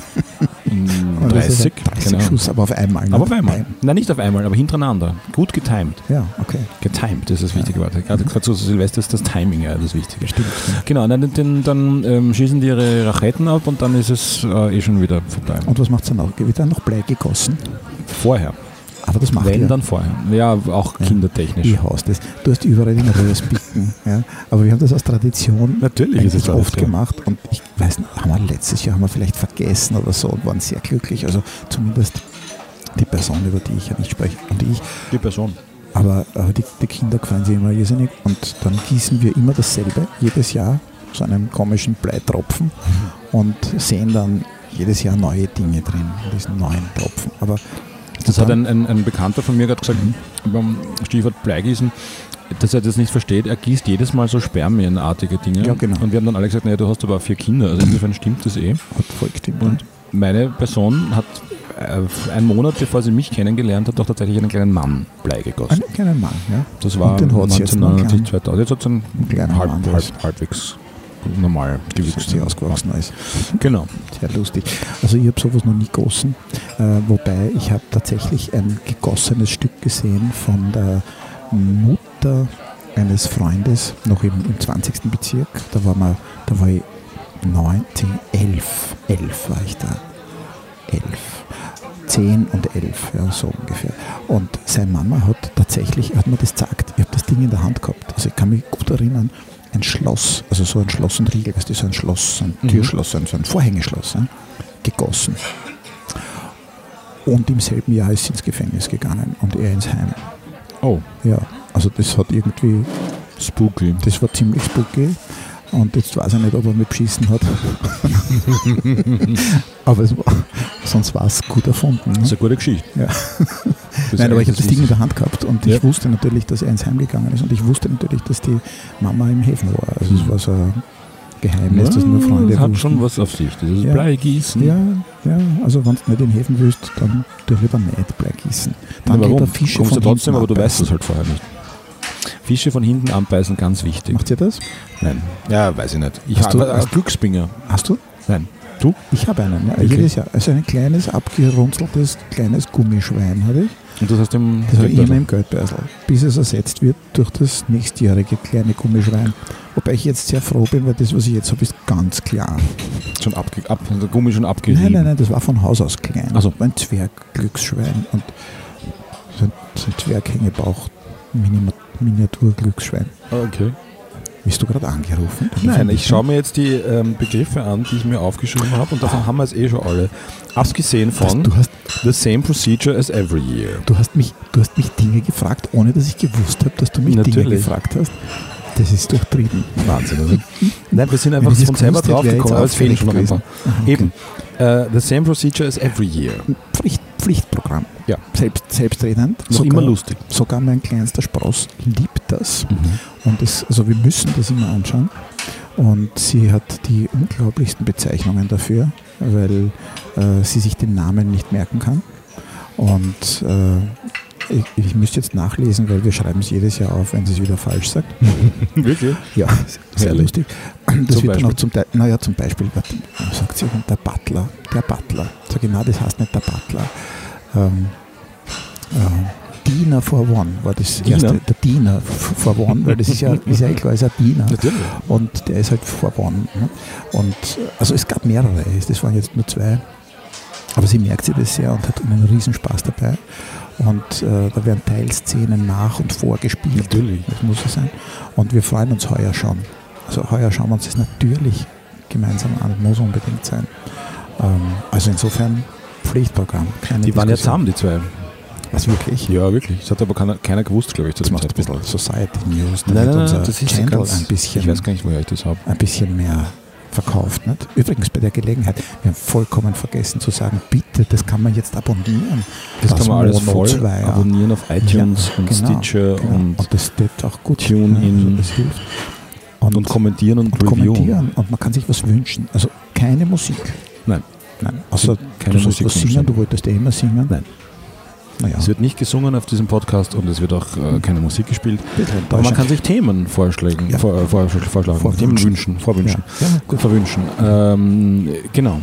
Und das ist 30. 30 genau. Schuss, aber auf einmal. ne? Aber auf einmal. Nein, nicht auf einmal, aber hintereinander. Gut getimed. Ja, okay. Getimed ist das wichtige Wort. Gerade gerade zu Silvester ist das Timing ja das Wichtige. Stimmt. Genau, dann, dann, dann ähm, schießen die ihre Raketen ab und dann ist es äh, eh schon wieder vorbei. Und was macht es dann auch? Wird dann noch Blei gegossen? Vorher. Aber das macht Wenn, ihr. dann vorher. Ja, auch Ja. kindertechnisch. Ich hasse das. Du hast überall den Rösbicken. ja. Aber wir haben das aus Tradition Natürlich ist es oft Tradition. gemacht. Und ich weiß nicht, haben wir letztes Jahr haben wir vielleicht vergessen oder so und waren sehr glücklich. Also zumindest die Person, über die ich ja nicht spreche, und ich. Die Person. Aber, aber die, die Kinder gefallen sich immer irrsinnig. Und dann gießen wir immer dasselbe, jedes Jahr, so einen komischen Bleitropfen und sehen dann jedes Jahr neue Dinge drin, in diesen neuen Tropfen. Aber Das hat ein, ein, ein Bekannter von mir gerade gesagt, beim Stichwort Bleigießen, dass er das nicht versteht. Er gießt jedes Mal so spermienartige Dinge. Ja, genau. Und wir haben dann alle gesagt, naja, du hast aber vier Kinder. Also insofern stimmt das eh. hat voll gestimmt. Und meine Person hat äh, einen Monat bevor sie mich kennengelernt hat, doch tatsächlich einen kleinen Mann Blei gegossen. einen kleinen Mann, ja. Das war Und den hat's jetzt noch 1999, einen 2000. Jetzt hat es einen Einen kleinen halb, halb, halbwegs normal Wie gewichsten sie ausgewachsen ist. Genau. Sehr lustig. Also ich habe sowas noch nie gegossen, äh, wobei ich habe tatsächlich ein gegossenes Stück gesehen von der Mutter eines Freundes, noch im, im 20. Bezirk. Da war, mal, da war ich 19, 11, 11 war ich da. 11. 10 und 11, ja, so ungefähr. Und seine Mama hat tatsächlich, er hat mir das gesagt, ich habe das Ding in der Hand gehabt. Also ich kann mich gut erinnern, ein Schloss, also so ein Schloss und Riegel, weißt du, so ein Schloss, ein Mhm. Türschloss, so ein, so ein Vorhängeschloss, ja, gegossen. Und im selben Jahr ist sie ins Gefängnis gegangen und er ins Heim. Oh, Ja, also das hat irgendwie, spooky. das war ziemlich spooky. Und jetzt weiß ich nicht, ob er mich beschissen hat. aber es war, sonst war es gut erfunden. Ne? Das ist eine gute Geschichte. Ja. Nein, aber ich habe das Ding in der Hand gehabt und Ja. ich wusste natürlich, dass er ins Heim gegangen ist und ich wusste natürlich, dass die Mama im Häfen war. Also es war so ein Geheimnis, das nur Freunde Das hat wussten. schon was auf sich. Ist Ja. Bleigießen. Ja, ja, also wenn du nicht in den Häfen willst, dann tu lieber nicht Blei gießen. Dann geht warum? Fische Kommst von du trotzdem, aber du weißt es halt vorher nicht. Fische von hinten anbeißen, ganz wichtig. Macht ihr das? Nein. Ja, weiß ich nicht. Ich Hast du- habe als Glücksbinger. Hast du? Nein. Du? Ich habe einen, ja, Wirklich? jedes Jahr. Also ein kleines, abgerunzeltes, kleines Gummischwein habe ich. Und das hast du im Das Geldbeutel. immer im Geldbörsel, bis es ersetzt wird durch das nächstjährige kleine Gummischwein. Wobei ich jetzt sehr froh bin, weil das, was ich jetzt habe, ist ganz klar. schon abge ab, der Gummi schon abgerieben. Nein, nein, nein, das war von Haus aus klein. Ach so. Ein Zwergglücksschwein und so ein, so ein Zwerghängebauch Miniaturglücksschwein. Okay. Bist du gerade angerufen? Nein, ich schaue mir jetzt die ähm, Begriffe an, die ich mir aufgeschrieben habe und davon haben wir es eh schon alle. Abgesehen von du, hast, The Same Procedure as Every Year. du, hast mich, du hast mich Dinge gefragt, ohne dass ich gewusst habe, dass du mich Dinge Natürlich. gefragt hast. Das ist durchtrieben. Wahnsinn, oder? Nein, wir sind einfach von selber gewusst hätte, drauf wäre gekommen, jetzt aber es fehlen schon noch ein paar. Eben. Äh, the Same Procedure as Every Year. Pflicht, Pflichtprogramm. Ja. Selbst, selbstredend. Noch Sogar- immer lustig. Sogar mein kleinster Spross liebt das. Mhm. Und das, also wir müssen das immer anschauen. Und sie hat die unglaublichsten Bezeichnungen dafür, weil äh, sie sich den Namen nicht merken kann. Und äh, ich, ich müsste jetzt nachlesen, weil wir schreiben es jedes Jahr auf, wenn sie es wieder falsch sagt. Wirklich? Ja, sehr Herrlich. lustig. Das Zum wird dann auch zum Teil, naja, zum Beispiel, sagt sie, der Butler, der Butler. Sag ich, na, das heißt nicht der Butler. Ähm, äh, Diener for One war das Diener? erste, der Diener for One, weil das ist ja, ist ja eh klar, ist ein Diener. Natürlich. Und der ist halt for One. Ne? Und also es gab mehrere, das waren jetzt nur zwei. Aber sie merkt sich das sehr und hat einen Riesenspaß dabei. Und äh, da werden Teilszenen nach und vorgespielt. Natürlich. Das muss es sein. Und wir freuen uns heuer schon. Also heuer schauen wir uns das natürlich gemeinsam an. Muss unbedingt sein. Ähm, also insofern Pflichtprogramm. Keine Die waren ja zusammen, die zwei. Was wirklich? Ja, wirklich. Das hat aber keiner, keiner gewusst, glaube ich, Das macht ein bisschen Society News, Nein, damit nein, unser nein, das ist Channel ganz, ein bisschen Ich weiß gar nicht, woher ich das habe. ein bisschen mehr verkauft. Nicht? Übrigens bei der Gelegenheit, wir haben vollkommen vergessen zu sagen, bitte, das kann man jetzt abonnieren. Das, kann man alles voll Zweier. abonnieren auf iTunes Ja, und genau, Stitcher genau. und, und das steht auch gut. Tune ja, in. also das hilft. und, Und, kommentieren und, und reviewen. kommentieren und man kann sich was wünschen. Also keine Musik. Nein. Nein. Außer Keine du sollst Musik was singen, du wolltest ja immer singen. Nein. Naja, Es wird nicht gesungen auf diesem Podcast und es wird auch äh, keine Musik gespielt. bisschen Aber man kann sich Themen vorschlagen, Ja. vor, vor, vorschlagen, Vorwünschen. Themen wünschen, vorwünschen, Ja, ja, gut. verwünschen. Ähm, genau.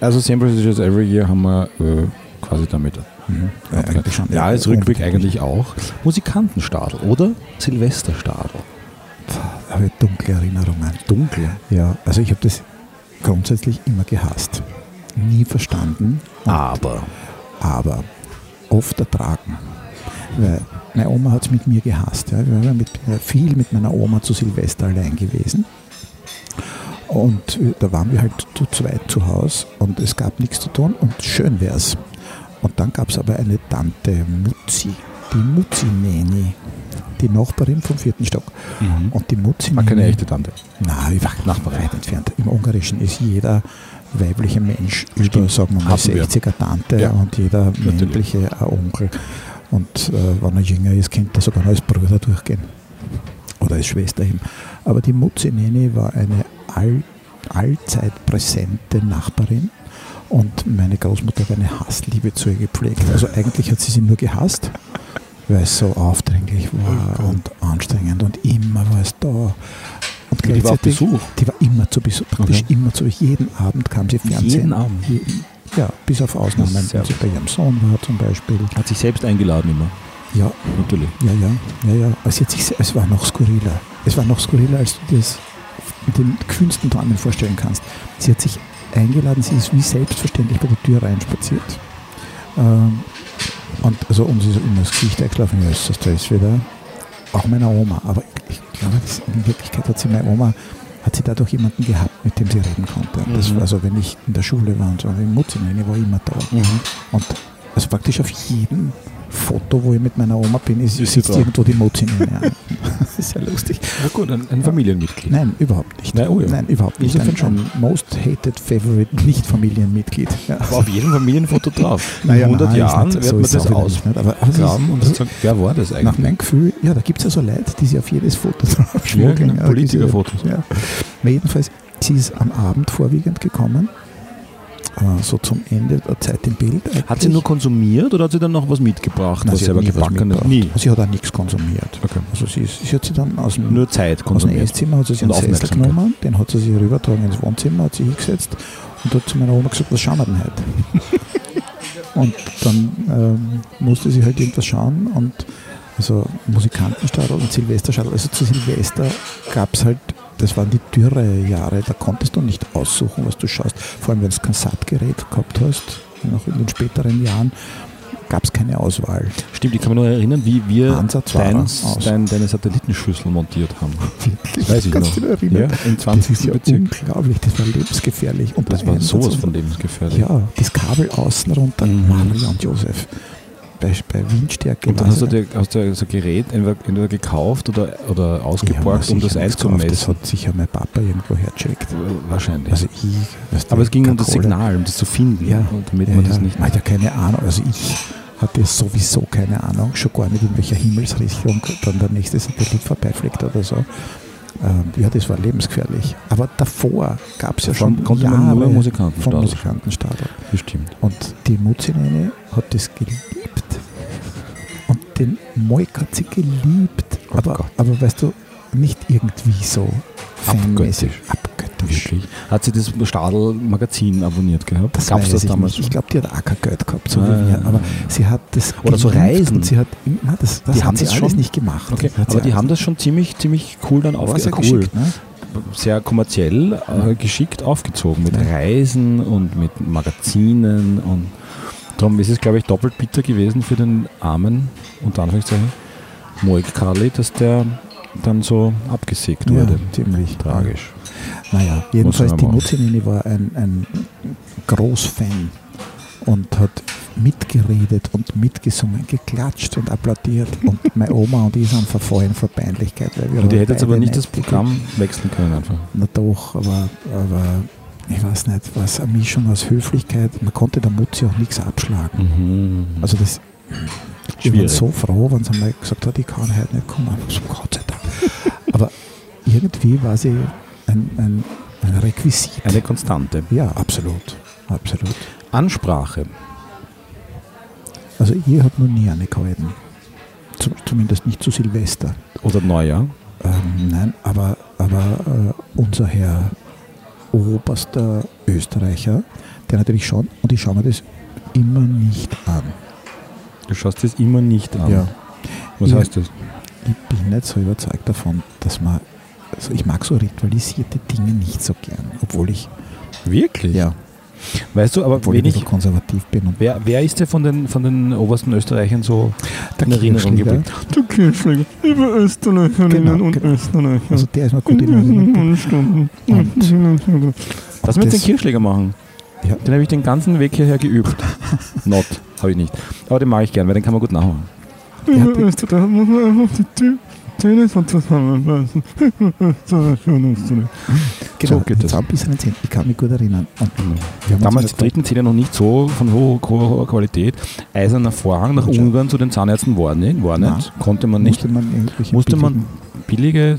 Also Same Procedures Every Year haben wir äh, quasi damit. Mhm. Ja, eigentlich schon. Ja, als Rückblick eigentlich auch. Musikantenstadel oder Silvesterstadel. Da habe ich dunkle Erinnerungen. Dunkel. Ja, also ich habe das grundsätzlich immer gehasst. Nie verstanden, Aber. aber oft ertragen. Weil meine Oma hat es mit mir gehasst. Ja. Wir waren mit, äh, viel mit meiner Oma zu Silvester allein gewesen. Und äh, da waren wir halt zu zweit zu Hause und es gab nichts zu tun und schön wär's. Und dann gab es aber eine Tante Mutzi, die Mutzi-Neni, die Nachbarin vom vierten Stock. Mhm. Und die Mutzi War keine echte Tante. Nein, weit, Nachbarin. weit entfernt. Im Ungarischen ist jeder weibliche Mensch über, sagen wir mal, Haben wir. 60er Tante Ja. und jeder männliche ein Onkel. Und äh, wenn er jünger ist, könnte er sogar noch als Bruder durchgehen. Oder als Schwester eben. Aber die Mutzi Neni war eine all, allzeit präsente Nachbarin. Und meine Großmutter hat eine Hassliebe zu ihr gepflegt. Also eigentlich hat sie sie nur gehasst, weil es so aufdringlich war und anstrengend und immer war es da. Und Die war auf Besuch. die war immer zu Besuch, praktisch Okay. immer zu Jeden Abend kam sie Fernsehen. Jeden Abend? Ja, bis auf Ausnahmen, wenn sie bei ihrem Sohn war zum Beispiel. Hat sich selbst eingeladen immer. Ja, Natürlich. ja, ja, ja, ja. Also se- es war noch skurriler. Es war noch skurriler, als du dir das mit den kühnsten Träumen vorstellen kannst. Sie hat sich eingeladen, sie ist wie selbstverständlich bei der Tür reinspaziert. Ähm, und also um sie so immer das Gesicht eingelaufen, ja, ist das da ist wieder. Auch meiner Oma. Aber ich, ich glaube, das, in Wirklichkeit hat sie meine Oma, hat sie dadurch jemanden gehabt, mit dem sie reden konnte. Das Mhm. war also, wenn ich in der Schule war und so, die Mutter, meine war immer da. Und also praktisch auf jedem Foto, wo ich mit meiner Oma bin, ist, Ist sitzt irgendwo die Mutti mir. Das ist ja lustig. Na gut, ein, ein Familienmitglied. Nein, überhaupt nicht. Nein, oh ja. Nein, überhaupt nicht. Insofern ein most hated favorite Nicht-Familienmitglied. Ja. Aber auf jedem Familienfoto drauf. In Naja, 100 nein, Jahren wird so man das nicht? Aber- ausgraben und also- sagen, wer war das Nach eigentlich? meinem Gefühl, ja, da gibt es ja so Leute, die sich auf jedes Foto drauf Ja, schmuggeln. genau, Ja, Politikerfotos. Ja. Aber jedenfalls, sie ist am Abend vorwiegend gekommen, äh, so zum Ende der Zeit im Bild. Hat sie eigentlich. nur konsumiert oder hat sie dann noch was mitgebracht, Nein, was sie selber gebacken hat? Nie. Sie hat auch nichts konsumiert. Okay. Also sie, ist, sie hat sie dann aus dem, Nur Zeit aus dem konsumiert. Esszimmer hat sie sich einen Sessel genommen, den hat sie sich rübergetragen ins Wohnzimmer, hat sie hingesetzt und hat zu meiner Oma gesagt, was schauen wir denn heute? und dann ähm, musste sie halt irgendwas schauen und also Musikantenstadel und Silvesterstadel. Also zu Silvester gab es halt, das waren die Dürrejahre, da konntest du nicht aussuchen, was du schaust. Vor allem, wenn du kein Sattgerät gehabt hast, noch in den späteren Jahren, gab es keine Auswahl. Stimmt, ich kann mich noch erinnern, wie wir deins, dein, deine Satellitenschüssel montiert haben. Wirklich? Weiß ich Kannst noch. du? Ja, im Das 20. ist ja Bezirk. unglaublich, das war lebensgefährlich. Und Das war sowas von lebensgefährlich. Ja, das Kabel außen runter, Mhm. Maria und Josef. Bei, bei Windstärke. Und dann hast du dir, hast du so ein Gerät entweder, gekauft oder, oder ausgeborgt, um das gekauft. Das einzumessen. hat sicher mein Papa irgendwo hercheckt. Wahrscheinlich. Also ich, Aber es ging um das. Signal, um das zu finden, Ja, damit ja, man das nicht. Man hat ja keine Ahnung. Also ich hatte sowieso keine Ahnung, schon gar nicht in welcher Himmelsrichtung dann der nächste Satellit vorbeifliegt oder so. Ähm, ja, das war lebensgefährlich. Aber davor gab es ja schon konnte Jahre man nur vom Musikantenstadel. Musikantenstadel. Bestimmt. Und die Mutzinene hat das geliebt. Und den Moik hat sie geliebt. Oh aber, Gott. aber weißt du, nicht irgendwie so fanmäßig. Abgöttisch. Wirklich. Hat sie das Stadel-Magazin abonniert gehabt? Das Gab es das ich damals. Ich schon? glaube, die hat auch kein Geld gehabt, so Ah, wie wir. ja, Aber ja. sie hat das Oder so Reisen. Sie hat, na, das das Die haben sie alles schon- nicht gemacht. Okay, aber die alles- haben das schon ziemlich, ziemlich cool dann aufgezogen. Cool. geschickt, ne? Sehr kommerziell, äh, geschickt aufgezogen mit Ja. Reisen und mit Magazinen und darum ist es, glaube ich, doppelt bitter gewesen für den armen, unter Anführungszeichen, Moik Karli, dass der dann so abgesägt Ja, wurde. ziemlich Tragisch. Naja, jedenfalls die. Mutzinini war ein, ein Großfan und hat mitgeredet und mitgesungen, geklatscht und applaudiert. Und meine Oma und ich sind verfallen vor Peinlichkeit. Weil wir Und die haben hätte jetzt aber nicht das Programm wechseln können einfach. Na doch, aber, aber ich weiß nicht, was eine Mischung aus Höflichkeit. Man konnte der Mutzi auch nichts abschlagen. Mhm. Also das, ich war so froh, wenn sie einmal gesagt hat, ich kann heute nicht kommen. So, Gott sei Dank. Aber irgendwie war sie ein, ein, ein Requisit. Eine Konstante. ja, absolut. Absolut. Ansprache. Also ihr habt noch nie eine gehalten. Zum, zumindest nicht zu Silvester. Oder Neujahr. Ähm, nein, aber, aber äh, unser Herr oberster Österreicher, Der natürlich schon und ich schaue mir das immer nicht an. Du schaust das immer nicht an. Ja. Was Ich- heißt das? Ich bin nicht so überzeugt davon, dass man. Also ich mag so ritualisierte Dinge nicht so gern, obwohl ich, Wirklich? ja, Weißt du, aber obwohl wenn ich konservativ bin. Und wer, wer ist dir von den, von den obersten Österreichern so der in Erinnerung geblieben? Der Kirschlinger, liebe Österreicherinnen Genau, und genau. Österreicher. also der ist mir gut in Erinnerung. Stunden. Und- Lass mir jetzt den Kirschläger machen. Ja. Den habe ich den ganzen Weg hierher geübt. Not, habe ich nicht. Aber den mag ich gern, weil den kann man gut nachmachen. Der die- Da muss man einfach die Zähne so. Genau, geht das. Zahnbisseren Zähne, ich kann mich gut erinnern. Und wir haben Damals die dritten Zähne noch nicht so von hoher, hoher Qualität. Eiserner Vorhang nach. Ungarn zu den Zahnärzten war nicht. War nicht. Konnte man nicht. musste man, billige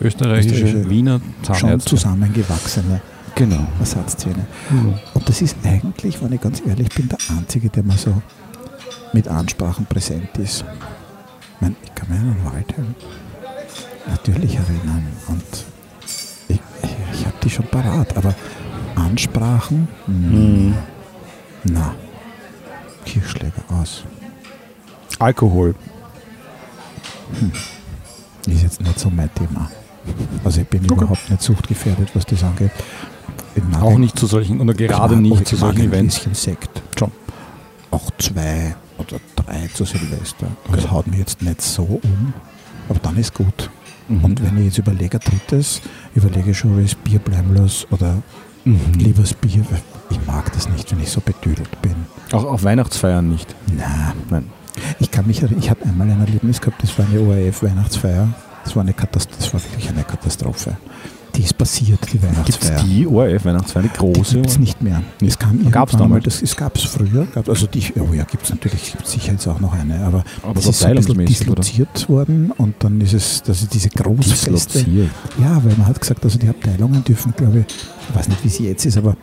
österreichische, Österreichische, Wiener schon Zahnärzte. zusammengewachsene Genau. Ersatzzähne. Und das ist eigentlich, wenn ich ganz ehrlich bin, der Einzige, der mir so mit Ansprachen präsent ist. Ich, meine, ich kann mich an den Waldheim natürlich erinnern und ich, ich, ich habe die schon parat, aber Ansprachen, Mhm. na, Kirschschläger aus. Alkohol. Ist jetzt nicht so mein Thema. Also ich bin Okay. überhaupt nicht suchtgefährdet, was das angeht. Auch ein- nicht zu solchen, oder gerade mag- nicht ich zu solchen ein Events. bisschen Sekt. Schon. Auch zwei oder drei zu Silvester. Das haut mich jetzt nicht so um, aber dann ist gut. Mhm. Und wenn ich jetzt überlege, ein drittes, überlege ich schon, ist Bier bleiblos oder Mhm. lieber das Bier, ich mag das nicht, wenn ich so betüdelt bin. Auch auf Weihnachtsfeiern nicht. Na, Nein. ich kann mich ich habe einmal ein Erlebnis gehabt, das war eine ORF-Weihnachtsfeier. Das war, eine Katast das war wirklich eine Katastrophe. Die ist passiert, die Gibt es Weihnachtsfeier. die ORF-Weihnachtsfeier, die große? gibt es nicht mehr. Es kam Gab's einmal, damals? das, es gab es früher, gab, also die, oh ja, gibt es natürlich, gibt sicher jetzt auch noch eine, aber, Aber das ist so ein bisschen abteilungsmäßig, oder? disloziert worden und dann ist es, das ist diese Großfeste. Disloziert. Ja, weil man hat gesagt, also die Abteilungen dürfen, glaube ich, ich weiß nicht, wie sie jetzt ist, aber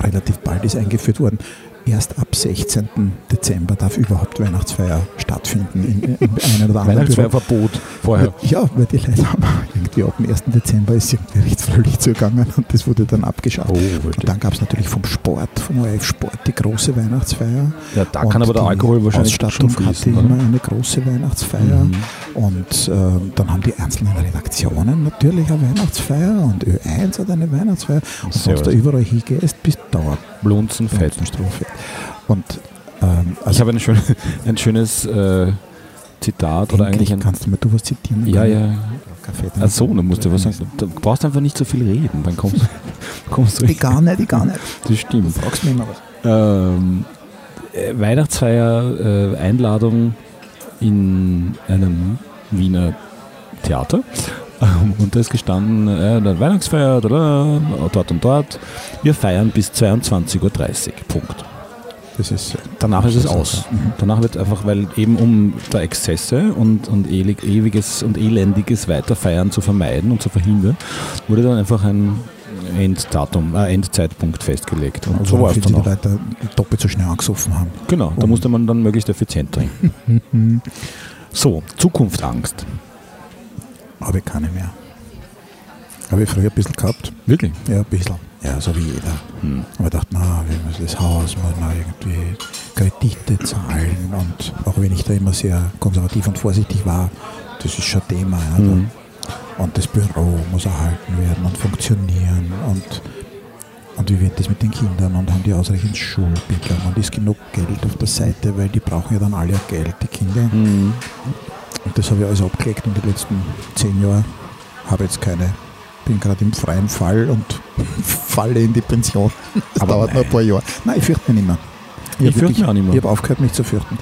relativ bald ist eingeführt worden. Erst ab 16. Dezember darf überhaupt Weihnachtsfeier stattfinden in, in einem oder anderen. Weihnachtsfeierverbot vorher. Ja, weil die Leute haben irgendwie ab dem 1. Dezember ist irgendwie recht fröhlich zugegangen und das wurde dann abgeschafft. Oh, und dann gab es natürlich vom Sport, vom ORF Sport, die große Weihnachtsfeier. Ja, da Und kann aber der Alkohol wahrscheinlich Ausstattung schon hatte fließen. immer oder? eine große Weihnachtsfeier. Mhm. Und äh, dann haben die einzelnen Redaktionen natürlich eine Weihnachtsfeier und Ö1 hat eine Weihnachtsfeier. Und du da überall hingehst, bist du dauernd Blunzen, Fett. Strophe. Und ähm, Ich also habe ein, schön, ein schönes äh, Zitat oder eigentlich ein. kannst du mal du was zitieren? Ja, ja. Ach so, dann musst du was sagen. Du brauchst einfach nicht so viel reden, dann kommst, kommst du Ich gar nicht, ich gar nicht. Das Du stimmt. fragst mich immer was. Ähm, äh, Weihnachtsfeier, äh, Einladung in einem Wiener Theater. Und da ist gestanden, äh, der Weihnachtsfeier, da, dort und dort. Wir feiern bis 22.30 Uhr. Punkt. Das ist äh, Danach ist es aus. mhm. Danach wird einfach, weil eben um da Exzesse und, und ewig, ewiges und elendiges Weiterfeiern zu vermeiden und zu verhindern, wurde dann einfach ein Enddatum, äh, Endzeitpunkt festgelegt. Und so war es die dann auch. Leute doppelt so schnell angesoffen haben. Genau, da Um- musste man dann möglichst effizient trinken. So, Zukunftsangst. Habe ich keine mehr. Habe ich früher ein bisschen gehabt. Wirklich? Ja, ein bisschen. Ja, so wie jeder. Hm. Aber ich dachte, na, wir müssen das Haus muss man irgendwie Kredite zahlen und auch wenn ich da immer sehr konservativ und vorsichtig war, das ist schon Thema. Ja, da. Und das Büro muss erhalten werden und funktionieren und, und wie wird das mit den Kindern und haben die ausreichend Schulbildung und ist genug Geld auf der Seite, weil die brauchen ja dann alle Geld, die Kinder. Mhm. Und das habe ich alles abgelegt in den letzten zehn Jahren. Habe jetzt keine, bin gerade im freien Fall und falle in die Pension. Das Aber dauert noch ein paar Jahre. Nein, ich fürchte mich nicht mehr. Ich hab fürchte wirklich- mich auch nicht mehr. Ich habe aufgehört, mich zu fürchten.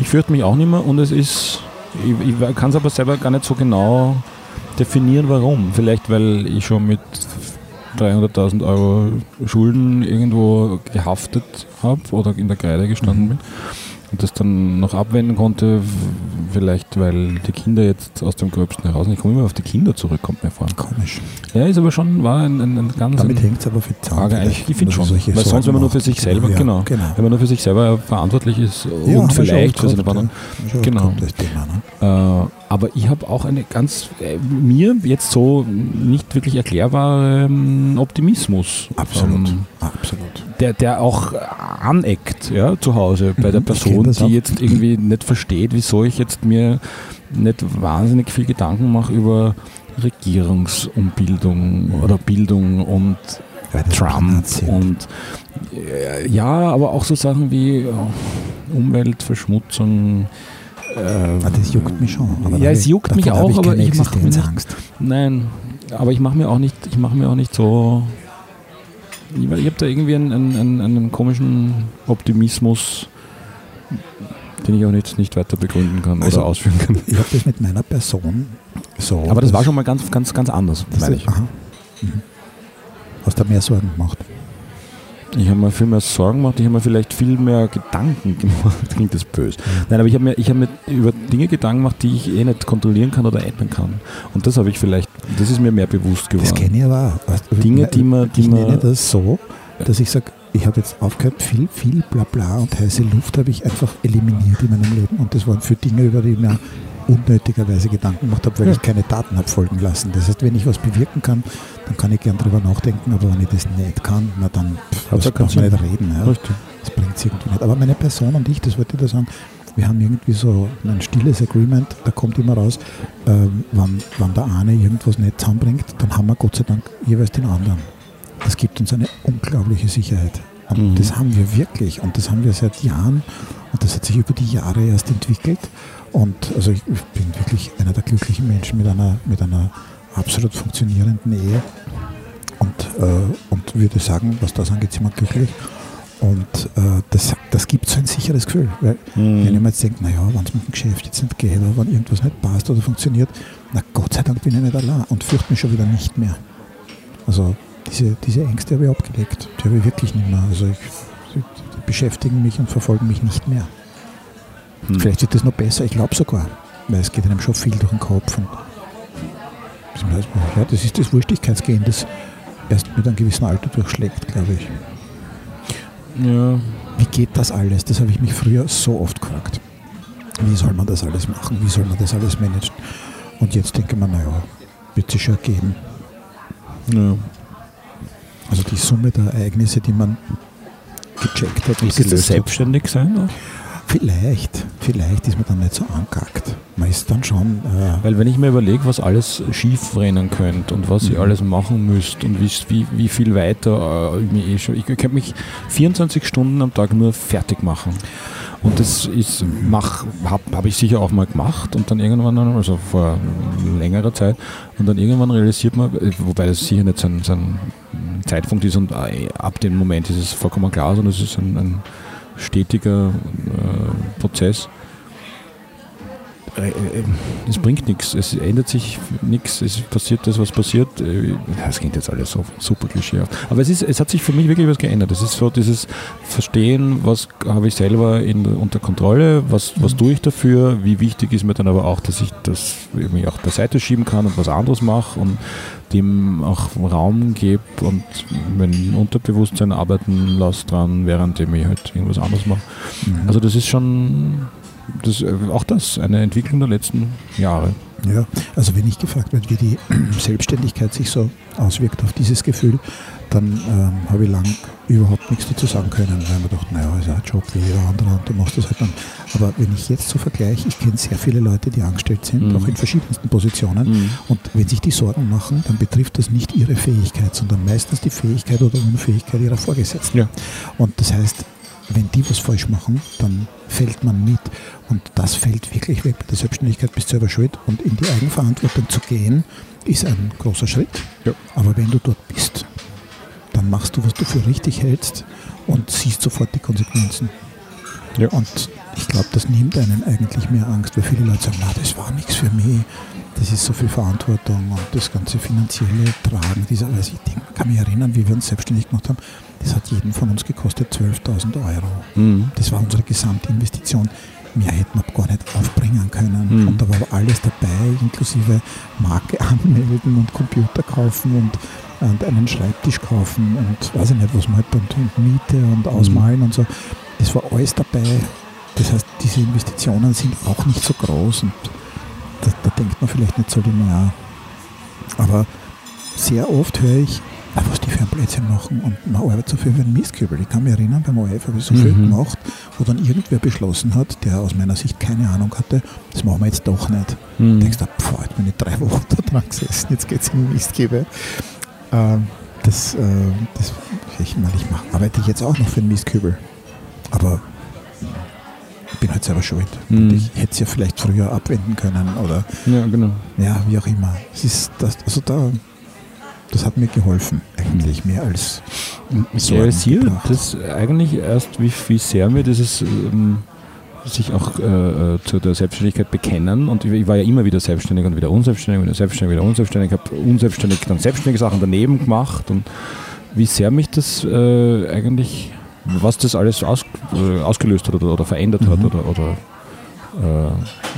Ich fürchte mich auch nicht mehr und es ist, ich, ich kann es aber selber gar nicht so genau definieren, warum. Vielleicht, weil ich schon mit 300.000 Euro Schulden irgendwo gehaftet habe oder in der Kreide gestanden Mhm. bin und das dann noch abwenden konnte. Vielleicht, weil die Kinder jetzt aus dem Gröbsten heraus, ich komme immer auf die Kinder zurück, kommt mir vor. Komisch. Ja, ist aber schon, war ein, ein, ein ganz Damit hängt es aber zusammen. Frage eigentlich, ich finde schon. Weil sonst, Sorgen wenn man nur für sich selber, ja, genau, genau. wenn man nur für sich selber verantwortlich ist Ja, und vielleicht für seine Partner. ja. Genau. Thema, ne? Äh, aber ich habe auch eine ganz, äh, mir jetzt so nicht wirklich erklärbare ähm, Optimismus. Absolut. Ähm, Absolut. der der, der auch aneckt ja, zu Hause bei der Mhm, ich Person, die jetzt irgendwie nicht versteht, wieso ich jetzt mir nicht wahnsinnig viel Gedanken mache über Regierungsumbildung oder Bildung und Trump und äh, ja, aber auch so Sachen wie äh, Umweltverschmutzung. Äh, das juckt mich schon. ja, es juckt mich davon auch, aber ich mache mir nicht, nein, aber ich mache mir auch nicht, ich mache mir auch nicht so, ich, ich habe da irgendwie einen, einen, einen komischen Optimismus, den ich auch nicht, nicht weiter begründen kann Also, oder ausführen kann. Ich habe das mit meiner Person so. Aber das war schon mal ganz, ganz, ganz anders, meine ich. Mhm. Hast du mehr Sorgen gemacht? Ich habe mir viel mehr Sorgen gemacht, ich habe mir vielleicht viel mehr Gedanken gemacht. Klingt das böse. Nein, aber ich habe mir, ich habe mir über Dinge Gedanken gemacht, die ich eh nicht kontrollieren kann oder ändern kann. Und das habe ich vielleicht, das ist mir mehr bewusst geworden. Das kenne ich aber auch. Du, Dinge, die man, die ich nenne man das so, dass ich sage, ich habe jetzt aufgehört, viel, viel Blabla und heiße Luft habe ich einfach eliminiert in meinem Leben. Und das waren für Dinge, über die ich mir unnötigerweise Gedanken gemacht habe, weil ich keine Daten habe folgen lassen. Das heißt, wenn ich was bewirken kann, dann kann ich gern drüber nachdenken, aber wenn ich das nicht kann, na dann pff, ja wir Sinn. nicht reden. Ja. Das bringt es irgendwie nicht. Aber meine Person und ich, das wollte ich da sagen, wir haben irgendwie so ein stilles Agreement, da kommt immer raus, ähm, wenn, wenn der eine irgendwas nicht zusammenbringt, dann haben wir Gott sei Dank jeweils den anderen. Das gibt uns eine unglaubliche Sicherheit. Und Mhm. das haben wir wirklich. Und das haben wir seit Jahren. Und das hat sich über die Jahre erst entwickelt. Und also ich, ich bin wirklich einer der glücklichen Menschen mit einer, mit einer absolut funktionierenden Ehe. Und, äh, und würde sagen, was das angeht, sind wir glücklich. Und äh, das, das gibt so ein sicheres Gefühl. Weil Mhm. wenn ich mir jetzt denke, naja, wenn es mit dem Geschäft jetzt nicht geht oder wenn irgendwas nicht passt oder funktioniert, na Gott sei Dank bin ich nicht allein und fürchte mich schon wieder nicht mehr. Also diese, diese Ängste habe ich abgelegt. Die habe ich wirklich nicht mehr. Also ich, die, beschäftigen mich und verfolgen mich nicht mehr. Hm. Vielleicht wird das noch besser, ich glaube sogar. Weil es geht einem schon viel durch den Kopf. Und ja, das ist das Wurstigkeitsgehen, das erst mit einem gewissen Alter durchschlägt, glaube ich. Ja, Wie geht das alles? Das habe ich mich früher so oft gefragt. Wie soll man das alles machen? Wie soll man das alles managen? Und jetzt denke man, naja, wird sich schon geben. ja. Also die Summe der Ereignisse, die man gecheckt hat Ist hat. selbstständig sein? Auch? Vielleicht, vielleicht ist man dann nicht so angackt. Man ist dann schon, äh, Weil wenn ich mir überlege, was alles schief rennen könnte und was ihr Mhm. alles machen müsst und wie, wie, wie viel weiter äh, ich mir eh schon. Ich könnte mich 24 Stunden am Tag nur fertig machen. Und das habe hab ich sicher auch mal gemacht und dann irgendwann, also vor längerer Zeit, und dann irgendwann realisiert man, äh, wobei das sicher nicht so ein, so ein Zeitpunkt ist und äh, ab dem Moment ist es vollkommen klar, sondern es ist ein, ein stetiger äh, Prozess. Äh, äh, Es bringt nichts, es ändert sich nichts, es passiert das, was passiert. Äh, Das klingt jetzt alles so super klischeehaft. Aber es, ist, es hat sich für mich wirklich was geändert. Es ist so dieses Verstehen, was habe ich selber in, unter Kontrolle, was, was tue ich dafür, wie wichtig ist mir dann aber auch, dass ich das irgendwie auch beiseite schieben kann und was anderes mache und dem auch Raum gebe und mein Unterbewusstsein arbeiten lasse dran, während ich halt irgendwas anderes mache. mhm. Also das ist schon das, äh, auch das, eine Entwicklung der letzten Jahre. Ja, also wenn ich gefragt werde, wie die Selbstständigkeit sich so auswirkt auf dieses Gefühl, dann ähm, habe ich lang überhaupt nichts dazu sagen können, weil man dachte, naja, ist ja ein Job wie jeder andere und du machst das halt dann. Aber wenn ich jetzt so vergleiche, ich kenne sehr viele Leute, die angestellt sind, Mhm. auch in verschiedensten Positionen. Und wenn sich die Sorgen machen, dann betrifft das nicht ihre Fähigkeit, sondern meistens die Fähigkeit oder Unfähigkeit ihrer Vorgesetzten. Ja. Und das heißt, wenn die was falsch machen, dann fällt man mit. Und das fällt wirklich weg bei der Selbstständigkeit, bist selber schuld. Und in die Eigenverantwortung zu gehen, ist ein großer Schritt. Ja. Aber wenn du dort bist, dann machst du, was du für richtig hältst und siehst sofort die Konsequenzen. Ja. Und ich glaube, das nimmt einen eigentlich mehr Angst, weil viele Leute sagen, na, das war nichts für mich. Das ist so viel Verantwortung und das ganze finanzielle Tragen dieser, also ich denk, kann mich erinnern, wie wir uns selbstständig gemacht haben, das hat jeden von uns gekostet 12.000 Euro. Mhm. Das war unsere Gesamtinvestition. Mehr hätten wir gar nicht aufbringen können. Mhm. Und da war aber alles dabei, inklusive Marke anmelden und Computer kaufen und, und einen Schreibtisch kaufen und weiß ich nicht, was man halt tun, Miete und ausmalen und so. Das war alles dabei. Das heißt, diese Investitionen sind auch nicht so groß und da, da denkt man vielleicht nicht so linear. Aber sehr oft höre ich, Aber was die für ein Blödsinn machen und man arbeitet so viel für einen Mistkübel. Ich kann mich erinnern, beim ORF habe ich so viel Mhm. gemacht, wo dann irgendwer beschlossen hat, der aus meiner Sicht keine Ahnung hatte, das machen wir jetzt doch nicht. Mhm. denkst du, pf, jetzt bin ich drei Wochen da dran gesessen, jetzt geht es um Mistgeber. Ähm, das, äh, das, ich, meine, ich mach, arbeite jetzt auch noch für einen Mistkübel. Aber ich bin halt selber schuld. Mhm. Ich hätte es ja vielleicht früher abwenden können oder Ja, genau. ja, wie auch immer. Es ist das, also da, das hat mir geholfen, eigentlich mehr als Ich realisiere das eigentlich erst, wie, wie sehr mir dieses ähm, sich auch äh, äh, zu der Selbstständigkeit bekennen und ich, ich war ja immer wieder selbstständig und wieder unselbstständig, wieder selbstständig, wieder unselbstständig, habe unselbstständig dann selbstständige Sachen daneben gemacht und wie sehr mich das äh, eigentlich, was das alles aus, äh, ausgelöst hat oder, oder verändert hat Mhm. oder, oder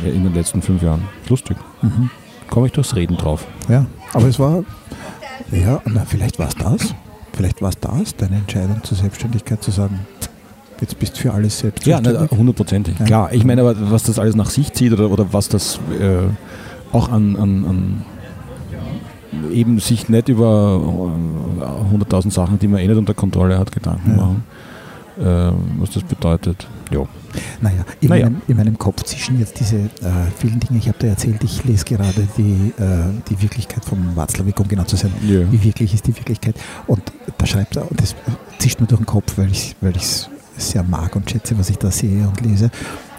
äh, in den letzten fünf Jahren. Lustig. Mhm. Komme ich durchs Reden drauf. Ja, aber es war, ja, na, vielleicht war es das. Vielleicht war es das, deine Entscheidung zur Selbstständigkeit zu sagen, jetzt bist du für alles selbst Ja, hundertprozentig. Ja. Klar, ich meine aber, was das alles nach sich zieht oder, oder was das äh, auch an, an, an eben sich nicht über äh, 100.000 Sachen, die man eh nicht unter Kontrolle hat, Gedanken Ja. machen, äh, was das bedeutet. Ja. Naja, in, Naja. Meinem, in meinem Kopf zischen jetzt diese äh, vielen Dinge. Ich habe dir erzählt, ich lese gerade die, äh, die Wirklichkeit von Watzlawick, um genau zu sein. Ja. Wie wirklich ist die Wirklichkeit? Und da schreibt er, und das zischt mir durch den Kopf, weil ich es weil ich's sehr mag und schätze, was ich da sehe und lese.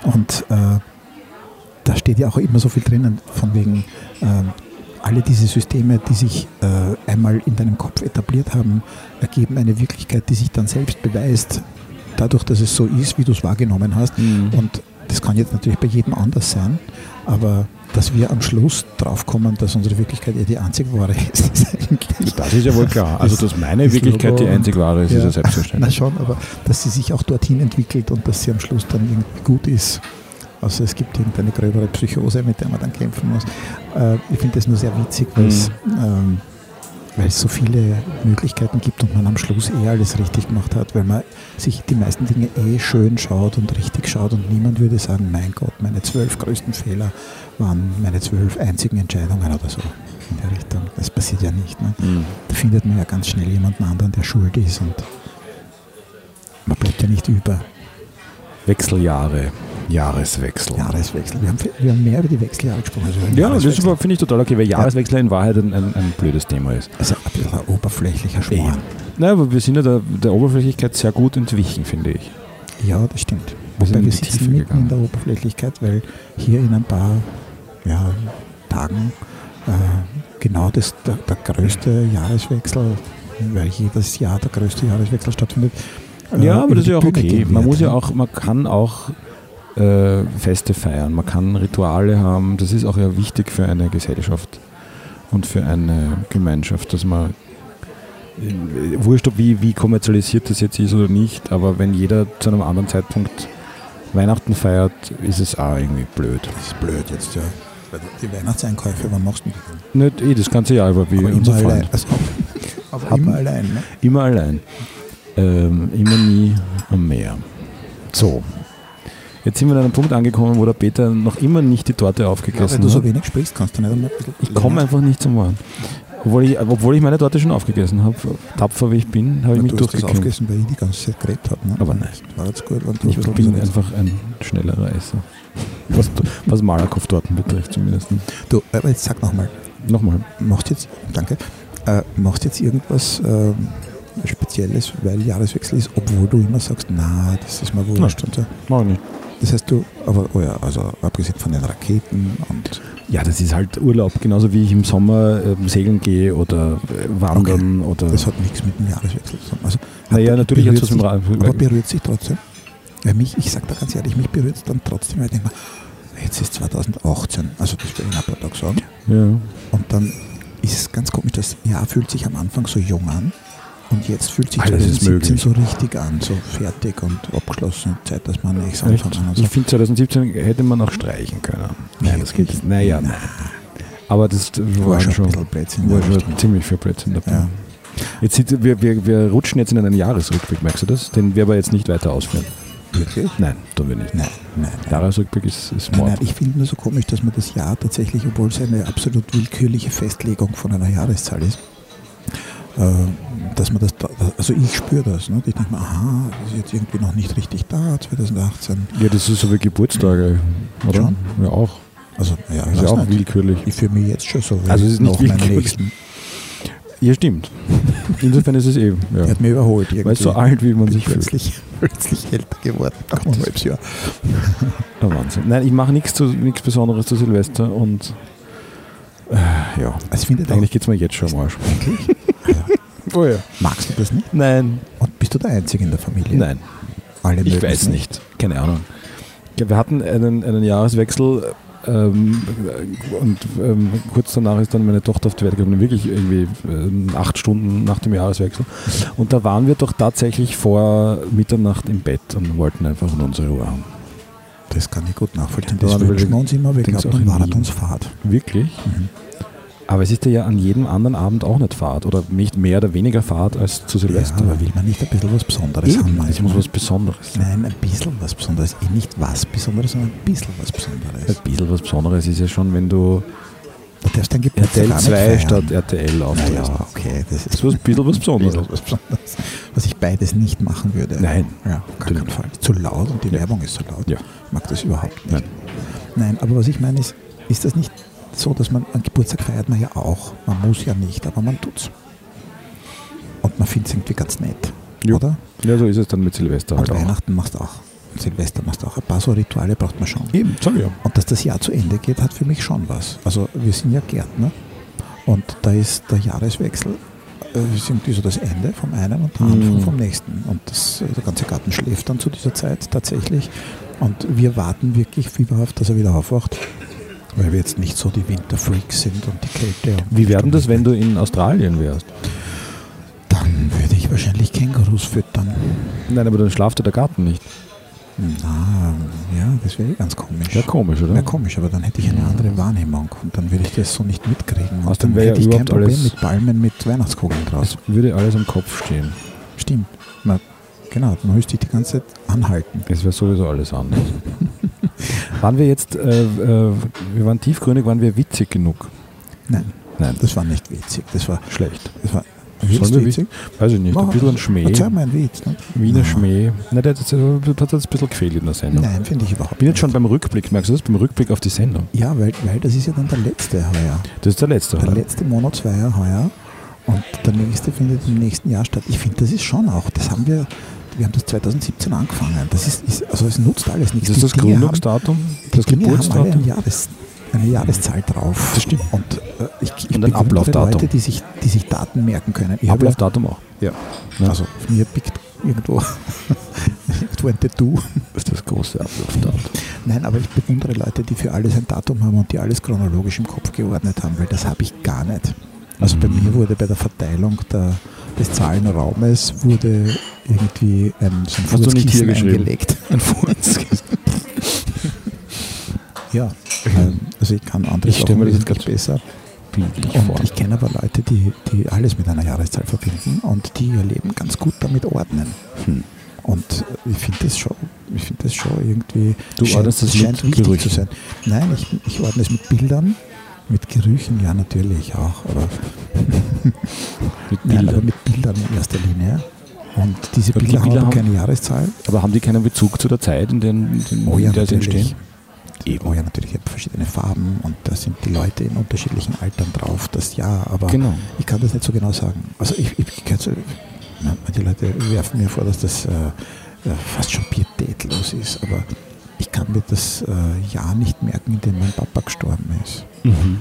Und äh, da steht ja auch immer so viel drinnen, von wegen ähm, alle diese Systeme, die sich äh, einmal in deinem Kopf etabliert haben, ergeben eine Wirklichkeit, die sich dann selbst beweist, dadurch, dass es so ist, wie du es wahrgenommen hast. Mhm. Und das kann jetzt natürlich bei jedem anders sein, aber dass wir am Schluss draufkommen, dass unsere Wirklichkeit ja die einzig wahre ist, ist eigentlich. Das ist ja wohl klar. Also, dass meine Wirklichkeit die Logo einzig wahre ist, ist ja selbstverständlich. Na schon, aber dass sie sich auch dorthin entwickelt und dass sie am Schluss dann irgendwie gut ist. Also es gibt irgendeine gröbere Psychose, mit der man dann kämpfen muss. Äh, ich finde das nur sehr witzig, weil es ähm, weil es so viele Möglichkeiten gibt und man am Schluss eh alles richtig gemacht hat, weil man sich die meisten Dinge eh schön schaut und richtig schaut und niemand würde sagen, mein Gott, meine zwölf größten Fehler waren meine zwölf einzigen Entscheidungen oder so in der Richtung. Das passiert ja nicht. Ne? Mhm. Da findet man ja ganz schnell jemanden anderen, der schuld ist und man bleibt ja nicht über. Wechseljahre, Jahreswechsel. Jahreswechsel. Wir haben, wir haben mehr über die Wechseljahre gesprochen. Also Ja, das aber, finde ich total okay, weil Jahreswechsel in Wahrheit ein, ein, ein blödes Thema ist. also ein bisschen ein oberflächlicher Schmarrn. Naja, aber wir sind ja der, der Oberflächlichkeit sehr gut entwichen, finde ich. Ja, das stimmt. Wir sind Wobei wir die sitzen mitten gegangen. in der Oberflächlichkeit, weil hier in ein paar ja, Tagen äh, genau das, der, der größte Jahreswechsel, weil jedes Jahr der größte Jahreswechsel stattfindet. äh, Ja, aber über das ist ja auch okay. Man muss ja auch, man kann auch äh, Feste feiern, man kann Rituale haben. Das ist auch ja wichtig für eine Gesellschaft und für eine Gemeinschaft, dass man äh, wurscht, ob wie, wie kommerzialisiert das jetzt ist oder nicht, aber wenn jeder zu einem anderen Zeitpunkt Weihnachten feiert, ist es auch irgendwie blöd. Das ist blöd jetzt, ja. Die Weihnachtseinkäufe, wann machst du die? Nicht eh das ganze Jahr über, wie Aber unser immer Freund. allein. Also, aber immer allein. Ne? Immer allein. Ähm, immer nie am Meer. So. Jetzt sind wir an einem Punkt angekommen, wo der Peter noch immer nicht die Torte Ja, weil aufgegessen du so wenig sprichst, kannst du nicht einmal ein bisschen Ich komme einfach nicht zum Wort. Obwohl ich, obwohl ich meine Torte schon aufgegessen habe, tapfer wie ich bin, habe ich mich du durchgekämpft. aufgegessen, weil ich die ganze Zeit geredet habe. Ne? Aber nein. War jetzt gut, wenn du Ich bin einfach ein schnellerer Esser. Was, was Malakoff-Torten betrifft zumindest. Du, aber jetzt sag nochmal, Nochmal. machst jetzt, danke, äh, machst jetzt irgendwas ähm, Spezielles, weil Jahreswechsel ist, obwohl du immer sagst, na, das ist mir wurscht und so. Mach ich nicht. Das heißt du, aber, oh ja, also abgesehen von den Raketen und Ja, das ist halt Urlaub, genauso wie ich im Sommer ähm, segeln gehe oder äh, wandern oder. das hat nichts mit dem Jahreswechsel zu tun. Also, Naja, natürlich hat es was mit dem Aber berührt sich trotzdem. Weil mich, ich sag da ganz ehrlich, mich berührt es dann trotzdem, weil ich denke mir, jetzt ist 2018, also das will ich in ein paar Tagen sagen. Ja. Und dann ist es ganz komisch, das Jahr fühlt sich am Anfang so jung an und jetzt fühlt sich Alles ist 2017 so richtig an, so fertig und abgeschlossen. Zeit, dass man nichts anfangen und Ich so. finde 2017 hätte man auch streichen können. Nein, das geht. Naja, nein. Aber das War war schon schon, war schon ziemlich viel Blödsinn dabei. Ja. Jetzt sieht, wir, wir, wir rutschen jetzt in einen Jahresrückblick, merkst du das? Den wir aber jetzt nicht weiter ausführen. Wirklich? Nein, tun wir nicht. Nein, nein. nein. Jahresrückblick ist, ist Nein, Mord. nein, ich finde nur so komisch, dass man das Jahr tatsächlich, obwohl es eine absolut willkürliche Festlegung von einer Jahreszahl ist, dass man das, da- also ich spüre das. Ne? Ich denke mir, aha, das ist jetzt irgendwie noch nicht richtig da, 2018. Ja, das ist so wie Geburtstage, oder? Schon? Ja, auch. Also, ja, ist ja auch nicht. willkürlich. Ich fühle mich jetzt schon so. Also es ist nicht willkürlich. Ja, stimmt. Insofern ist es eben. Ja. Er hat mich überholt. Irgendwie. Weil so alt, wie man sich fühlt. plötzlich, plötzlich älter geworden. Nach einem halbes Jahr. Ja, Wahnsinn. Nein, ich mache nichts, Besonderes zu Silvester und äh, ja, Also ich finde doch, eigentlich geht es mir jetzt schon am Arsch. wirklich. Also, Oh ja. magst du das nicht? Nein, Und bist du der Einzige in der Familie? nein, Alle ich weiß nicht. Keine Ahnung. Ja, Wir hatten einen, einen Jahreswechsel ähm, und ähm, kurz danach ist dann meine Tochter auf die Welt gekommen, wirklich irgendwie ähm, acht Stunden nach dem Jahreswechsel. Und da waren wir doch tatsächlich vor Mitternacht im Bett und wollten einfach in unsere Ruhe haben. Das kann ich gut nachvollziehen. Da Das wir wünschen wir uns immer. Wir glauben, dann war uns Fahrt. Wirklich? Mhm. Aber es ist ja an jedem anderen Abend auch nicht Fahrt oder nicht mehr oder weniger Fahrt als zu Ja, Silvester. aber will man nicht ein bisschen was Besonderes haben? Eben, es manchmal? muss was Besonderes. Nein, ein bisschen was Besonderes. Eh nicht was Besonderes, sondern ein bisschen was Besonderes. Ein bisschen was Besonderes ist ja schon, wenn du Du darfst dein Geburtstag RTL gar nicht 2 feiern. statt RTL auftrittst. Naja, okay, das ist was, ein bisschen was Besonderes. was Besonderes. Was ich beides nicht machen würde. Nein. Ja, auf gar keinen Fall. Zu laut und die Ja. Werbung ist so laut. Ja. Ich mag das überhaupt nicht. Nein. Nein, aber was ich meine ist, ist das nicht so, dass man einen Geburtstag feiert man ja auch. Man muss ja nicht, aber man tut's. Und man findet es irgendwie ganz nett. Ja. Oder? Ja, so ist es dann mit Silvester Und halt auch. Weihnachten machst du auch. Und Silvester machst du auch. Ein paar so Rituale braucht man schon. Eben, ich ja. Und dass das Jahr zu Ende geht, hat für mich schon was. Also wir sind ja Gärtner und da ist der Jahreswechsel äh, ist irgendwie so das Ende vom einen und der Anfang Mhm. vom nächsten. Und das, äh, der ganze Garten schläft dann zu dieser Zeit tatsächlich. Und wir warten wirklich fieberhaft, dass er wieder aufwacht, weil wir jetzt nicht so die Winterfreaks sind und die Kälte. Und Wie werden das, wenn du in Australien wärst? Dann würde ich wahrscheinlich Kängurus füttern. Nein, aber dann schlaft ja der Garten nicht. Na, ja, das wäre eh ganz komisch. Ja, komisch, oder? Ja, komisch, aber dann hätte ich eine andere Wahrnehmung und dann würde ich das so nicht mitkriegen. Und Außerdem dann wäre ja hätte ich kein Problem mit Palmen mit Weihnachtskugeln draus. Es würde alles am Kopf stehen. Stimmt. Na, genau, dann müsste ich die ganze Zeit anhalten. Es wäre sowieso alles anders. Waren wir jetzt, äh, äh, wir waren tiefgründig, waren wir witzig genug? Nein, Nein, das war nicht witzig. Das war, schlecht. das war Sollen wir witzig. Weiß ich nicht, ein Mach- bisschen ein Schmäh. Erzähl mal einen Witz. Ne? Wiener Na, Schmäh. Nein, der hat jetzt, ein bisschen gefehlt in der Sendung. Nein, finde ich überhaupt Ich bin jetzt schon nicht. beim Rückblick, merkst du das? Beim Rückblick auf die Sendung. Ja, weil, weil das ist ja dann der letzte heuer. Das ist der letzte. Der oder? letzte Monat war ja heuer und der nächste findet im nächsten Jahr statt. Ich finde, das ist schon auch, das haben wir, wir haben das 2017 angefangen. Das ist, ist also es nutzt alles nichts. Ist das das Die haben- Gründungsdatum? Das haben Geburtsdatum? ein Jahres, eine Jahreszahl drauf. Das stimmt. Und äh, ich, ich Und ein Ablaufdatum. Leute, die sich, die sich Daten merken können. Ich Ablaufdatum auch. ja, Ja. also mir pickt irgendwo, irgendwo ein Tattoo. Das ist das große Ablaufdatum. Nein, aber ich bewundere Leute, die für alles ein Datum haben und die alles chronologisch im Kopf geordnet haben, weil das habe ich gar nicht. Also bei Mhm. mir wurde bei der Verteilung der, des Zahlenraumes wurde irgendwie ein, so ein Furzkissen eingelegt. Ein. Ja, ähm, also ich kann andere Ich Sachen mir das jetzt wesentlich besser. Und ich kenne aber Leute, die, die alles mit einer Jahreszahl verbinden und die ihr Leben ganz gut damit ordnen. Hm. Und ich finde das schon, ich finde das schon irgendwie. Du ordnest das scheint mit wichtig Gerüchen? zu sein. Nein, ich, ich ordne es mit Bildern, mit Gerüchen, ja natürlich auch, aber, Mit nein, aber Bildern. mit Bildern in erster Linie. Und diese Und die Bilder, Bilder haben haben- keine Jahreszahl. Aber haben die keinen Bezug zu der Zeit, in, den, in, Oh ja, in der sie natürlich. entstehen? Oh ja, natürlich, ich habe verschiedene Farben und da sind die Leute in unterschiedlichen Altern drauf, das ja, aber Genau. ich kann das nicht so genau sagen. Also ich, ich, ich kann so, manche Leute werfen mir vor, dass das äh, äh, fast schon pietätlos ist, aber ich kann mir das äh, Jahr nicht merken, in dem mein Papa gestorben ist. Mhm.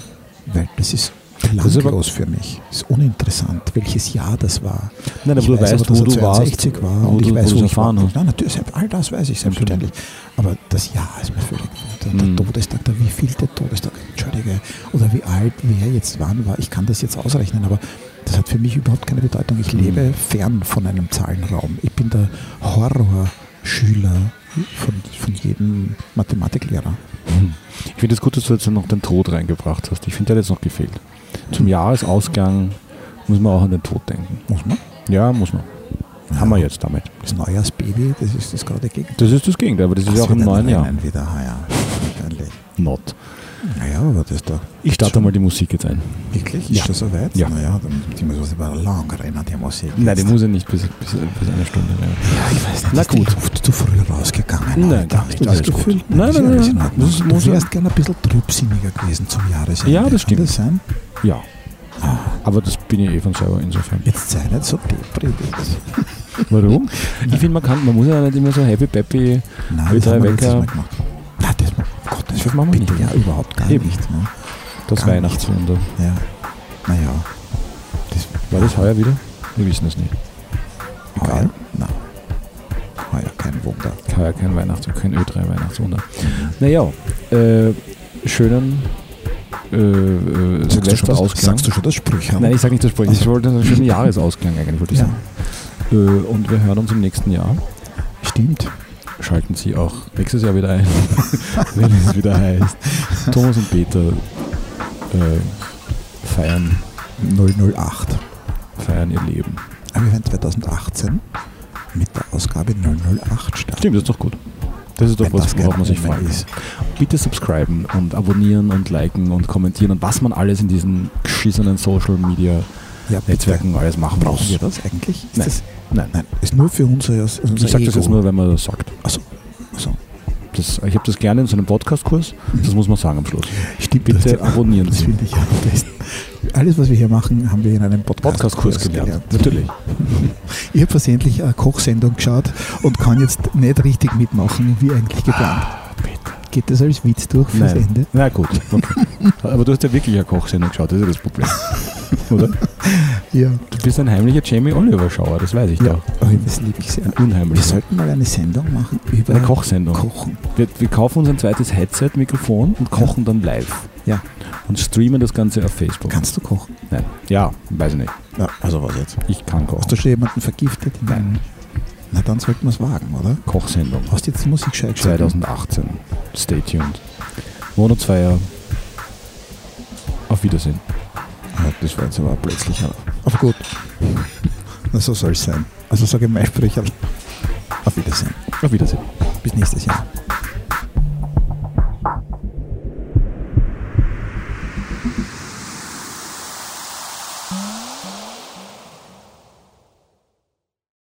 Weil das ist belanglos für mich. Es ist uninteressant, welches Jahr das war. Nein, aber ich du weiß weißt, aber, dass wo er du warst, 62 war und ich du- weiß, wo wo ich war. hast. Nein, natürlich, all das weiß ich selbstverständlich. Aber das Jahr ist mir völlig der, der Mhm. Todestag, der wievielte Todestag, entschuldige, oder wie alt wer jetzt wann war, ich kann das jetzt ausrechnen, aber das hat für mich überhaupt keine Bedeutung. Ich Mhm. lebe fern von einem Zahlenraum. Ich bin der Horrorschüler von, von jedem Mathematiklehrer. Ich finde es gut, dass du jetzt noch den Tod reingebracht hast. Ich finde, der hat jetzt noch gefehlt. Zum Jahresausgang muss man auch an den Tod denken. Muss man? Ja, muss man. Haben wir jetzt damit. Das Neujahrsbaby, das ist das gerade Gegenteil. Das ist das Gegenteil, aber das ist ja auch im neuen Jahr. Wieder, ah ja. Not. Naja, aber das da. Ich starte mal die Musik jetzt ein. Wirklich? Ist Ja. das soweit? Ja. Naja, dann die muss aber lang rennen, die Musik. Nein, die jetzt. muss ja nicht bis, bis, bis eine Stunde rein. Ja, ich weiß nicht. Na gut. oft zu früh rausgegangen. Nein, gar nicht. du das Alles gut. Gefühl? Nein, nein, ja nein, nein. Das Du muss ja- wärst gerne ein bisschen trübsinniger gewesen zum Jahresende. Ja, das Kann stimmt. das sein? Ja. Aber das bin ich eh von selber insofern. Jetzt sei nicht so deprimiert. Warum? Ich finde, man kann, man muss ja nicht immer so happy peppy Nein, das haben wir letztes. Mal gemacht. Nein, das, um Gottes Das machen wir bitte, nicht. ja, überhaupt gar Eben. nicht. Ne? das Gar nicht. Weihnachtswunder. Ja, naja. Das War das heuer wieder? Wir wissen es nicht. Egal. heuer? Nein. Heuer kein Wunder. Heuer kein Weihnachts kein Ö3 Weihnachtswunder. Naja, äh, schönen äh, äh, Sagst du, schon das, Silvesterausklang. sagst du schon das Sprüche? Nein, ich sage nicht das Sprech. Ach Ich wollte einen schönen Jahresausklang eigentlich, wollte ich Ja. sagen. Äh, und wir hören uns im nächsten Jahr. Stimmt. Schalten Sie auch nächstes Jahr wieder ein, wenn es wieder heißt. Thomas und Peter äh, feiern, 008. feiern ihr Leben. Aber wir werden 2018 mit der Ausgabe 008 starten. Stimmt, das ist doch gut. Das ist doch Wenn was, worauf man sich freut. ist. Bitte subscriben und abonnieren und liken und kommentieren und was man alles in diesen geschissenen Social Media Ja, bitte. Netzwerken alles machen Brauchen muss. wir das eigentlich? Ist Nein. Das, Nein. nein, ist nur für unser, unser Ich sage das jetzt nur, wenn man das sagt. Achso, achso. Das, ich habe das gerne in so einem Podcast-Kurs. Das muss man sagen am Schluss. Stimmt, Bitte abonnieren Das Sie. finde ich am besten. Alles, was wir hier machen, haben wir in einem Podcast-Kurs Podcast-Kurs gelernt. Natürlich. Ich habe versehentlich eine Kochsendung geschaut und kann jetzt nicht richtig mitmachen, wie eigentlich geplant. Geht das als Witz durch fürs Nein. Ende? Na gut. Okay. Aber du hast ja wirklich eine Kochsendung geschaut, das ist ja das Problem. Oder? Ja. Du bist ein heimlicher Jamie Oliver-Schauer, das weiß ich ja. doch. Oh, das liebe ich sehr. Ein Wir sollten mal eine Sendung machen über Eine Kochsendung. Kochen. Wir, wir kaufen uns ein zweites Headset-Mikrofon und kochen dann live. Ja. Und streamen das Ganze auf Facebook. Kannst du kochen? Nein. Ja, weiß ich nicht. Ja, also was jetzt? Ich kann Hast kochen. du schon jemanden vergiftet? Nein. Na, dann sollten wir es wagen, oder? Kochsendung. Hast du jetzt die Musik gescheit geschalten? 2018. Stay tuned. Monatsfeier. Auf Wiedersehen. Ja, das war jetzt aber plötzlich. Aber gut. Na, so soll es sein. Also sage ich mein Sprecher. Auf Wiedersehen. Auf Wiedersehen. Bis nächstes Jahr.